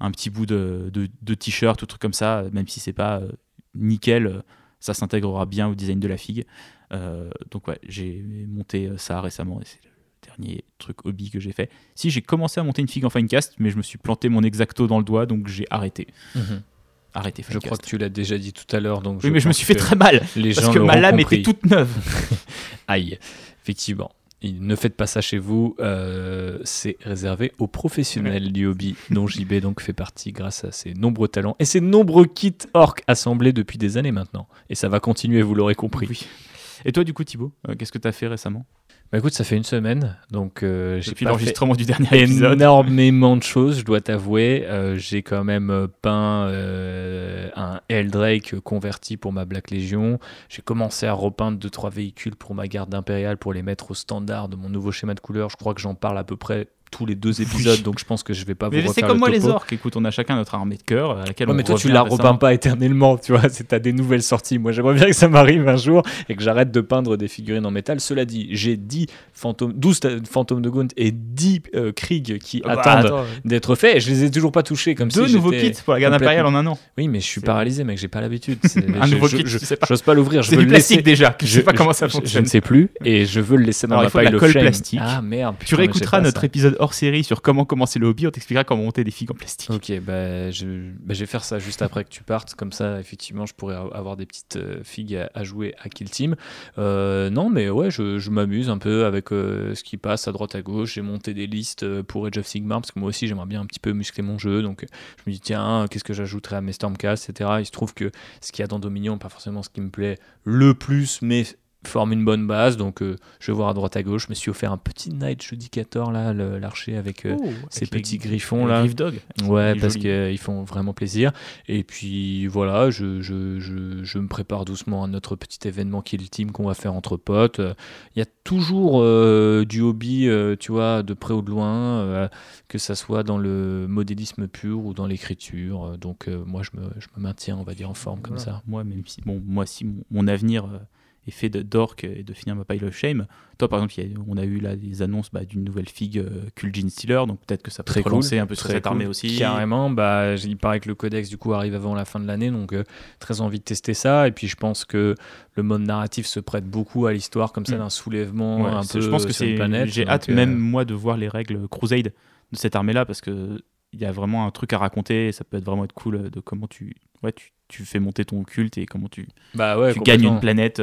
un petit bout de, de, de t-shirt ou truc comme ça, même si c'est pas euh, nickel, euh, ça s'intégrera bien au design de la figue. Euh, donc ouais, j'ai monté ça récemment et c'est le dernier truc hobby que j'ai fait. Si j'ai commencé à monter une figue en Finecast, mais je me suis planté mon exacto dans le doigt, donc j'ai arrêté. Mhm. Arrêté Je crois que tu l'as déjà dit tout à l'heure. Donc Oui, mais je me suis fait très mal Les parce gens que ma lame compris. était toute neuve. [LAUGHS] Aïe, effectivement. Ne faites pas ça chez vous, euh, c'est réservé aux professionnels du hobby, dont JB donc fait partie grâce à ses nombreux talents et ses nombreux kits orques assemblés depuis des années maintenant. Et ça va continuer, vous l'aurez compris. Oui. Et toi, du coup, Thibaut, euh, qu'est-ce que tu as fait récemment? Bah écoute, ça fait une semaine, donc euh, j'ai l'enregistrement du dernier épisode. énormément de choses, je dois t'avouer. Euh, j'ai quand même euh, peint euh, un Eldrake converti pour ma Black Legion. J'ai commencé à repeindre 2-3 véhicules pour ma garde impériale pour les mettre au standard de mon nouveau schéma de couleur. Je crois que j'en parle à peu près tous les deux épisodes, donc je pense que je vais pas Mais vous c'est refaire comme le moi les orques. Écoute, on a chacun notre armée de cœur à laquelle Ouais, on mais toi, tu la repeins pas éternellement, tu vois. C'est t'as des nouvelles sorties. Moi, j'aimerais bien que ça m'arrive un jour et que j'arrête de peindre des figurines en métal. Cela dit, j'ai 10 fantômes, 12 ta- fantômes de Gaunt et 10 euh, Krieg qui Ah bah, attendent attends, d'être faits. Et je les ai toujours pas touchés comme Deux si nouveaux kits pour la garde impériale en un an. Oui, mais je suis paralysé, mec. J'ai pas l'habitude. [LAUGHS] Un je- nouveau je- kit, je- tu sais pas. J'ose pas l'ouvrir. C'est du plastique déjà. Je sais pas comment ça fonctionne. Je ne sais plus et je veux le laisser dans ma de pile shame. plastique. Ah merde. Tu réécouteras notre épisode hors série sur comment commencer le hobby. On t'expliquera comment monter des figues en plastique. Ok, bah, je, bah, vais faire ça juste après que tu partes. Comme ça, effectivement, je pourrais avoir des petites euh, figues à, jouer à Kill Team. Euh, non, mais ouais, je, m'amuse un peu avec euh, ce qui passe à droite à gauche. J'ai monté des listes pour Age of Sigmar parce que moi aussi, j'aimerais bien un petit peu muscler mon jeu. Donc, je me dis, tiens, qu'est-ce que j'ajouterais à mes Stormcast, etc. Il se trouve que ce qu'il y a dans Dominion, pas forcément ce qui me plaît le plus, mais forme une bonne base. Donc, euh, je vais voir à droite à gauche. Je me suis offert un petit Night Judicator, là, l'archer avec. euh, Oh, avec les- petits griffons les là. Griff Dog. Ouais, parce qu'ils font vraiment plaisir. Et puis voilà, je, je, je, je me prépare doucement à notre petit événement qui est le team qu'on va faire entre potes. Euh, Il y a toujours euh, du hobby, euh, tu vois, de près ou de loin, euh, que ça soit dans le modélisme pur ou dans l'écriture. Euh, Donc euh, moi, je me, je me maintiens, on va dire, en forme comme ça. Moi, même si, bon, moi, si mon, mon avenir de- d'orques et de finir ma pile of shame, toi, par exemple, a- on a eu là des annonces bah, d'une nouvelle figue euh, Kul'jin Stealer, donc peut-être que ça peut Très te cool, relancer un peu sur cette cool. armée aussi. Carrément, bah, il paraît que le codex du coup arrive avant la fin de l'année, donc euh, très envie de tester ça. Et puis je pense que le mode narratif se prête beaucoup à l'histoire comme ça Mm. d'un soulèvement Ouais, un peu je pense que sur une c'est. planète. J'ai hâte, euh, même moi, de voir les règles Crusade de cette armée-là parce que il y a vraiment un truc à raconter et ça peut être vraiment être cool euh, de comment tu, ouais, tu, tu fais monter ton culte et comment tu, bah ouais, tu gagnes une planète.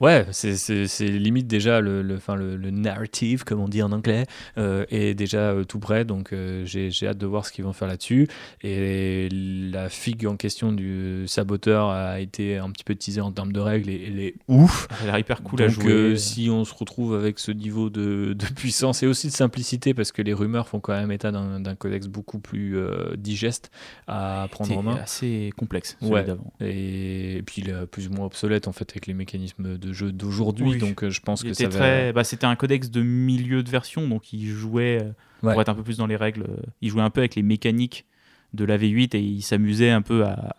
Ouais, c'est- limite déjà le, le, enfin, le, le narrative, comme on dit en anglais, euh, est déjà euh, tout prêt. Donc euh, j'ai j'ai hâte de voir ce qu'ils vont faire là-dessus. Et la figue en question du saboteur a été un petit peu teasée en termes de règles et elle est ouf. Elle l'air hyper cool à Donc jouer. euh, si on se retrouve avec ce niveau de, de [LAUGHS] puissance et aussi de simplicité, parce que les rumeurs font quand même état d'un d'un codex beaucoup plus digeste à prendre en main. assez complexe. celui Ouais. d'avant. Et, puis il est plus ou moins obsolète en fait avec les mécanismes de jeu d'aujourd'hui. Oui. Donc euh, je pense Il que ça va. très, bah, c'était un codex de milieu de version, donc il jouait euh, Ouais. pour être un peu plus dans les règles. euh, Il jouait un peu avec les mécaniques de la V8 et il s'amusait un peu à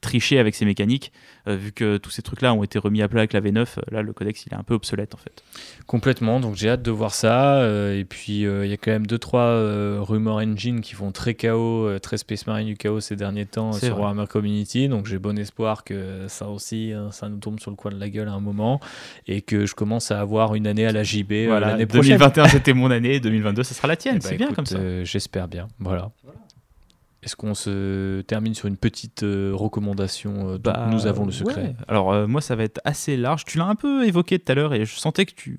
tricher avec ses mécaniques, euh, vu que tous ces trucs-là ont été remis à plat avec la V9. euh, Là, le codex, il est un peu obsolète en fait. Complètement, donc j'ai hâte de voir ça. euh, et puis euh, il y a quand même 2-3 rumeurs engine qui font très chaos, euh, très Space Marine du chaos ces derniers temps euh, sur vrai. Warhammer Community. Donc j'ai bon espoir que ça aussi, hein, ça nous tombe sur le coin de la gueule à un moment. Et que je commence à avoir une année à la JB euh, Voilà, l'année prochaine. 2021, c'était mon année, 2022, ça sera la tienne. Eh ben, c'est bien écoute, comme ça. euh, J'espère bien. Voilà. Est-ce qu'on se termine sur une petite euh, recommandation euh, dont Bah, nous avons le secret ouais. Alors euh, moi, ça va être assez large. Tu l'as un peu évoqué tout à l'heure et je sentais que tu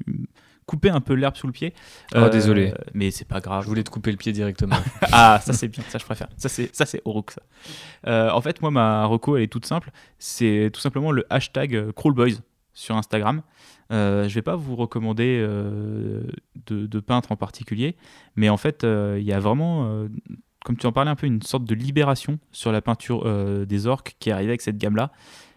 coupais un peu l'herbe sous le pied. Oh, désolé. Mais c'est pas grave. Je voulais te couper le pied directement. [LAUGHS] ah, ça c'est bien, ça je préfère. Ça c'est ça c'est Orook ça. En fait, moi ma reco elle est toute simple. C'est tout simplement le hashtag Crawlboys sur Instagram. Euh, je vais pas vous recommander euh, de, de peintres en particulier, mais en fait euh, il y a vraiment, comme tu en parlais un peu, une sorte de libération sur la peinture euh, des orques qui est arrivée avec cette gamme-là.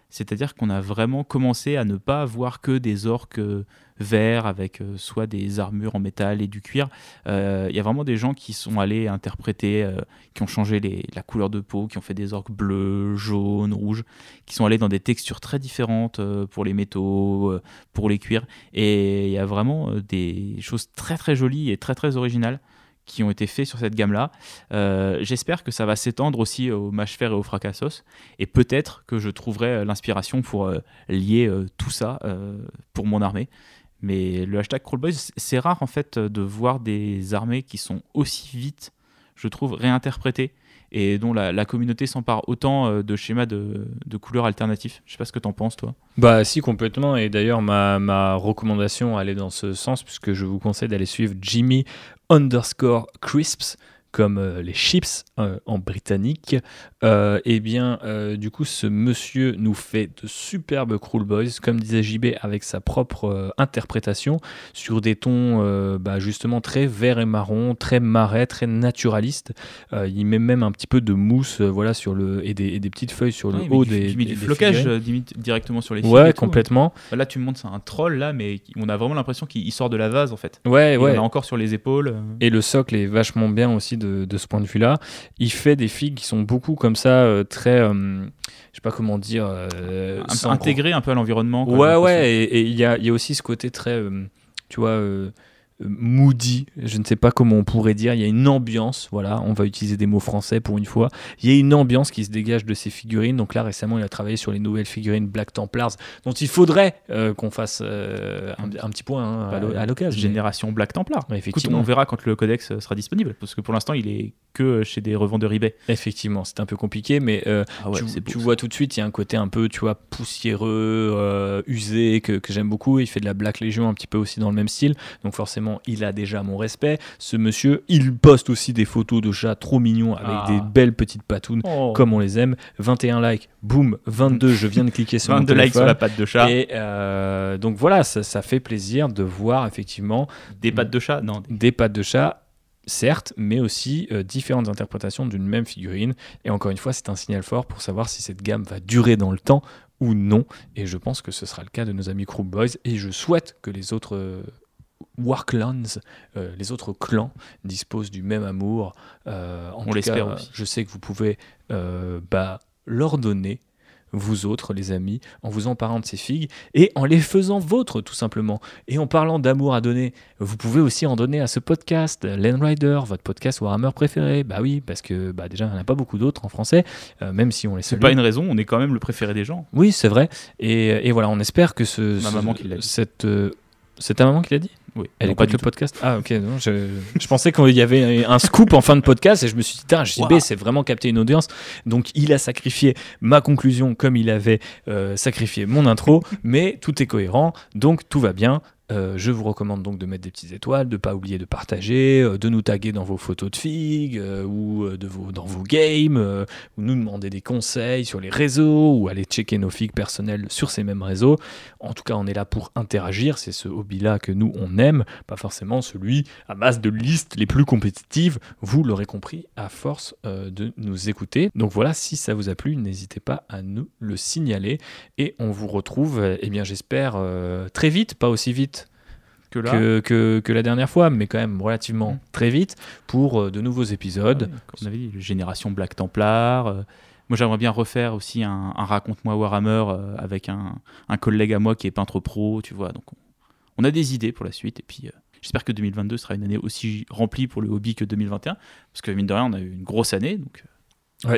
C'est-à-dire qu'on a vraiment commencé à ne pas voir que des orques euh, verts avec euh, soit des armures en métal et du cuir. Il y a vraiment des gens qui sont allés interpréter, qui ont changé la couleur de peau, qui ont fait des orques bleus, jaunes, rouges, qui sont allés dans des textures très différentes pour les métaux, pour les cuirs. Et il y a vraiment des choses très très jolies et très très originales qui ont été faits sur cette gamme-là. Euh, J'espère que ça va s'étendre aussi au Mâche-Fer et au Fracassos. Et peut-être que je trouverai euh, l'inspiration pour euh, lier tout ça pour mon armée. Mais le hashtag Crawlboys, c'est rare en fait de voir des armées qui sont aussi vite je trouve, réinterprétés et dont la, communauté s'empare autant de schémas de, couleurs alternatifs. Je sais pas ce que t'en penses, toi. Bah si complètement et d'ailleurs ma, ma recommandation allait dans ce sens puisque je vous conseille d'aller suivre Jimmy underscore crisps comme euh, les chips euh, en britannique. Euh, et bien du coup ce monsieur nous fait de superbes Cruel Boys comme disait JB avec sa propre interprétation sur des tons bah, justement très vert et marron, très marais, très naturaliste. Il met même un petit peu de mousse voilà sur le et des, et des petites feuilles sur le haut des, il met des- du flocage directement sur les fils. Ouais, et tout. complètement. Là, tu me montres, c'est un troll là, mais on a vraiment l'impression qu'il il sort de la vase en fait. Ouais, Et ouais. On a encore sur les épaules. Et le socle est vachement bien aussi de, de ce point de vue-là. Il fait des figues qui sont beaucoup comme ça, euh, très, euh, je sais pas comment dire, euh, un- sans- intégré un peu à l'environnement. Ouais, ouais. Et il y a, il y a aussi ce côté très, euh, tu vois, moody. Je ne sais pas comment on pourrait dire. Il y a une ambiance. Voilà, on va utiliser des mots français pour une fois. Il y a une ambiance qui se dégage de ces figurines. Donc là, récemment, il a travaillé sur les nouvelles figurines Black Templars, dont il faudrait euh, qu'on fasse euh, un, un petit point hein, à l'o- à l'occasion. Génération Black Templar. Ouais, Écoute, effectivement. on verra quand le codex euh, sera disponible, parce que pour l'instant, il est que chez des revendeurs eBay. Effectivement, c'est un peu compliqué, mais euh, Ah tu, tu vois tout de suite, il y a un côté un peu, tu vois, poussiéreux, euh, usé, que, que j'aime beaucoup. Il fait de la Black Legion un petit peu aussi dans le même style. Donc forcément, il a déjà mon respect. Ce monsieur, il poste aussi des photos de chats trop mignons avec Ah. des belles petites patounes, comme on les aime. 21 likes, boum, 22, je viens de cliquer sur mon 22 likes sur la patte de chat. Et euh, donc voilà, ça, ça fait plaisir de voir effectivement Des pattes de chat Non. des- des pattes de chat, certes, mais aussi euh, différentes interprétations d'une même figurine. Et encore une fois, c'est un signal fort pour savoir si cette gamme va durer dans le temps ou non. Et je pense que ce sera le cas de nos amis Crook Boys. Et je souhaite que les autres euh, Warclans, euh, les autres clans, disposent du même amour. Euh, en On l'espère aussi. Je sais que vous pouvez euh, bah, leur donner vous autres, les amis, en vous emparant de ces figues et en les faisant vôtres, tout simplement. Et en parlant d'amour à donner, vous pouvez aussi en donner à ce podcast, Land Rider, votre podcast Warhammer préféré. Bah oui, parce que bah déjà, il n'y en a pas beaucoup d'autres en français, euh, même si on les C'est pas une raison, on est quand même le préféré des gens. Oui, c'est vrai. Et, et voilà, on espère que ce. Ma ce- maman qui l'a dit. Cette, euh, c'est ta maman qui l'a dit? Oui. Elle écoute pas le tout. podcast Ah, ok. non, je, je pensais qu'il y avait un scoop en fin de podcast et je me suis dit, JB, Wow. c'est vraiment capté une audience. Donc, il a sacrifié ma conclusion comme il avait euh, sacrifié mon intro, mais tout est cohérent, donc tout va bien. Euh, je vous recommande donc de mettre des petites étoiles, de pas oublier de partager, euh, de nous taguer dans vos photos de figues euh, ou de vos, dans vos games, ou nous demander des conseils sur les réseaux ou aller checker nos figues personnelles sur ces mêmes réseaux. En tout cas, on est là pour interagir. C'est ce hobby-là que nous, on aime, pas forcément celui à base de listes les plus compétitives. Vous l'aurez compris à force de nous écouter. Donc voilà, si ça vous a plu, n'hésitez pas à nous le signaler. Et on vous retrouve, eh bien, j'espère, très vite, pas aussi vite Que là, que, que- que la dernière fois, mais quand même relativement Mm. très vite pour euh, de nouveaux épisodes. Ouais, comme on avait dit, Génération Black Templar. euh, moi, j'aimerais bien refaire aussi un, un Raconte-moi Warhammer euh, avec un, un collègue à moi qui est peintre pro, tu vois. Donc, on, on a des idées pour la suite. Et puis, euh, j'espère que 2022 sera une année aussi remplie pour le hobby que 2021. Parce que, mine de rien, on a eu une grosse année. Donc, euh,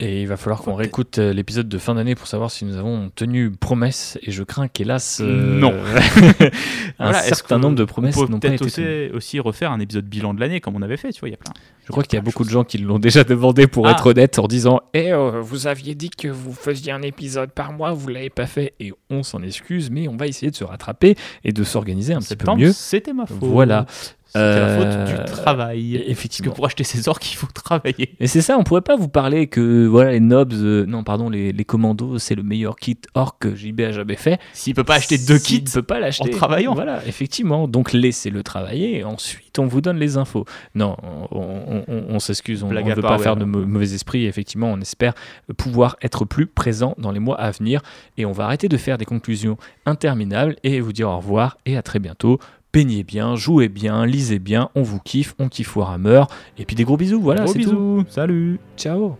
Et il va falloir qu'on réécoute euh, l'épisode de fin d'année pour savoir si nous avons tenu promesse. Et je crains qu'hélas, euh, Non. [LAUGHS] un voilà, est-ce certain nombre de promesses n'ont pas été tenues. aussi, aussi refaire un épisode bilan de l'année comme on avait fait. Tu vois, il y a plein. Je crois qu'il y a beaucoup de gens qui l'ont déjà demandé pour Ah. être honnête en disant Eh, euh, vous aviez dit que vous faisiez un épisode par mois, vous l'avez pas fait. Et on s'en excuse, mais on va essayer de se rattraper et de s'organiser un petit peu mieux. C'était ma faute. Voilà. C'était la Euh, faute du travail. Parce que Effectivement. pour acheter ces orques, il faut travailler. Et c'est ça, on pourrait pas vous parler que voilà les nobs, euh, non pardon, les, les commandos, c'est le meilleur kit orc que JB a jamais fait. S'il peut pas acheter deux kits, ne peut pas l'acheter en travaillant. Voilà, effectivement. Donc laissez-le travailler et ensuite on vous donne les infos. Non, on, on- on- on s'excuse, on ne veut pas ouais, faire de mauvais esprit. Effectivement, on espère pouvoir être plus présent dans les mois à venir et on va arrêter de faire des conclusions interminables et vous dire au revoir et à très bientôt. Peignez bien, jouez bien, lisez bien, on vous kiffe, on kiffe Warhammer. Et puis des gros bisous, voilà, Gros c'est tout. Salut. Ciao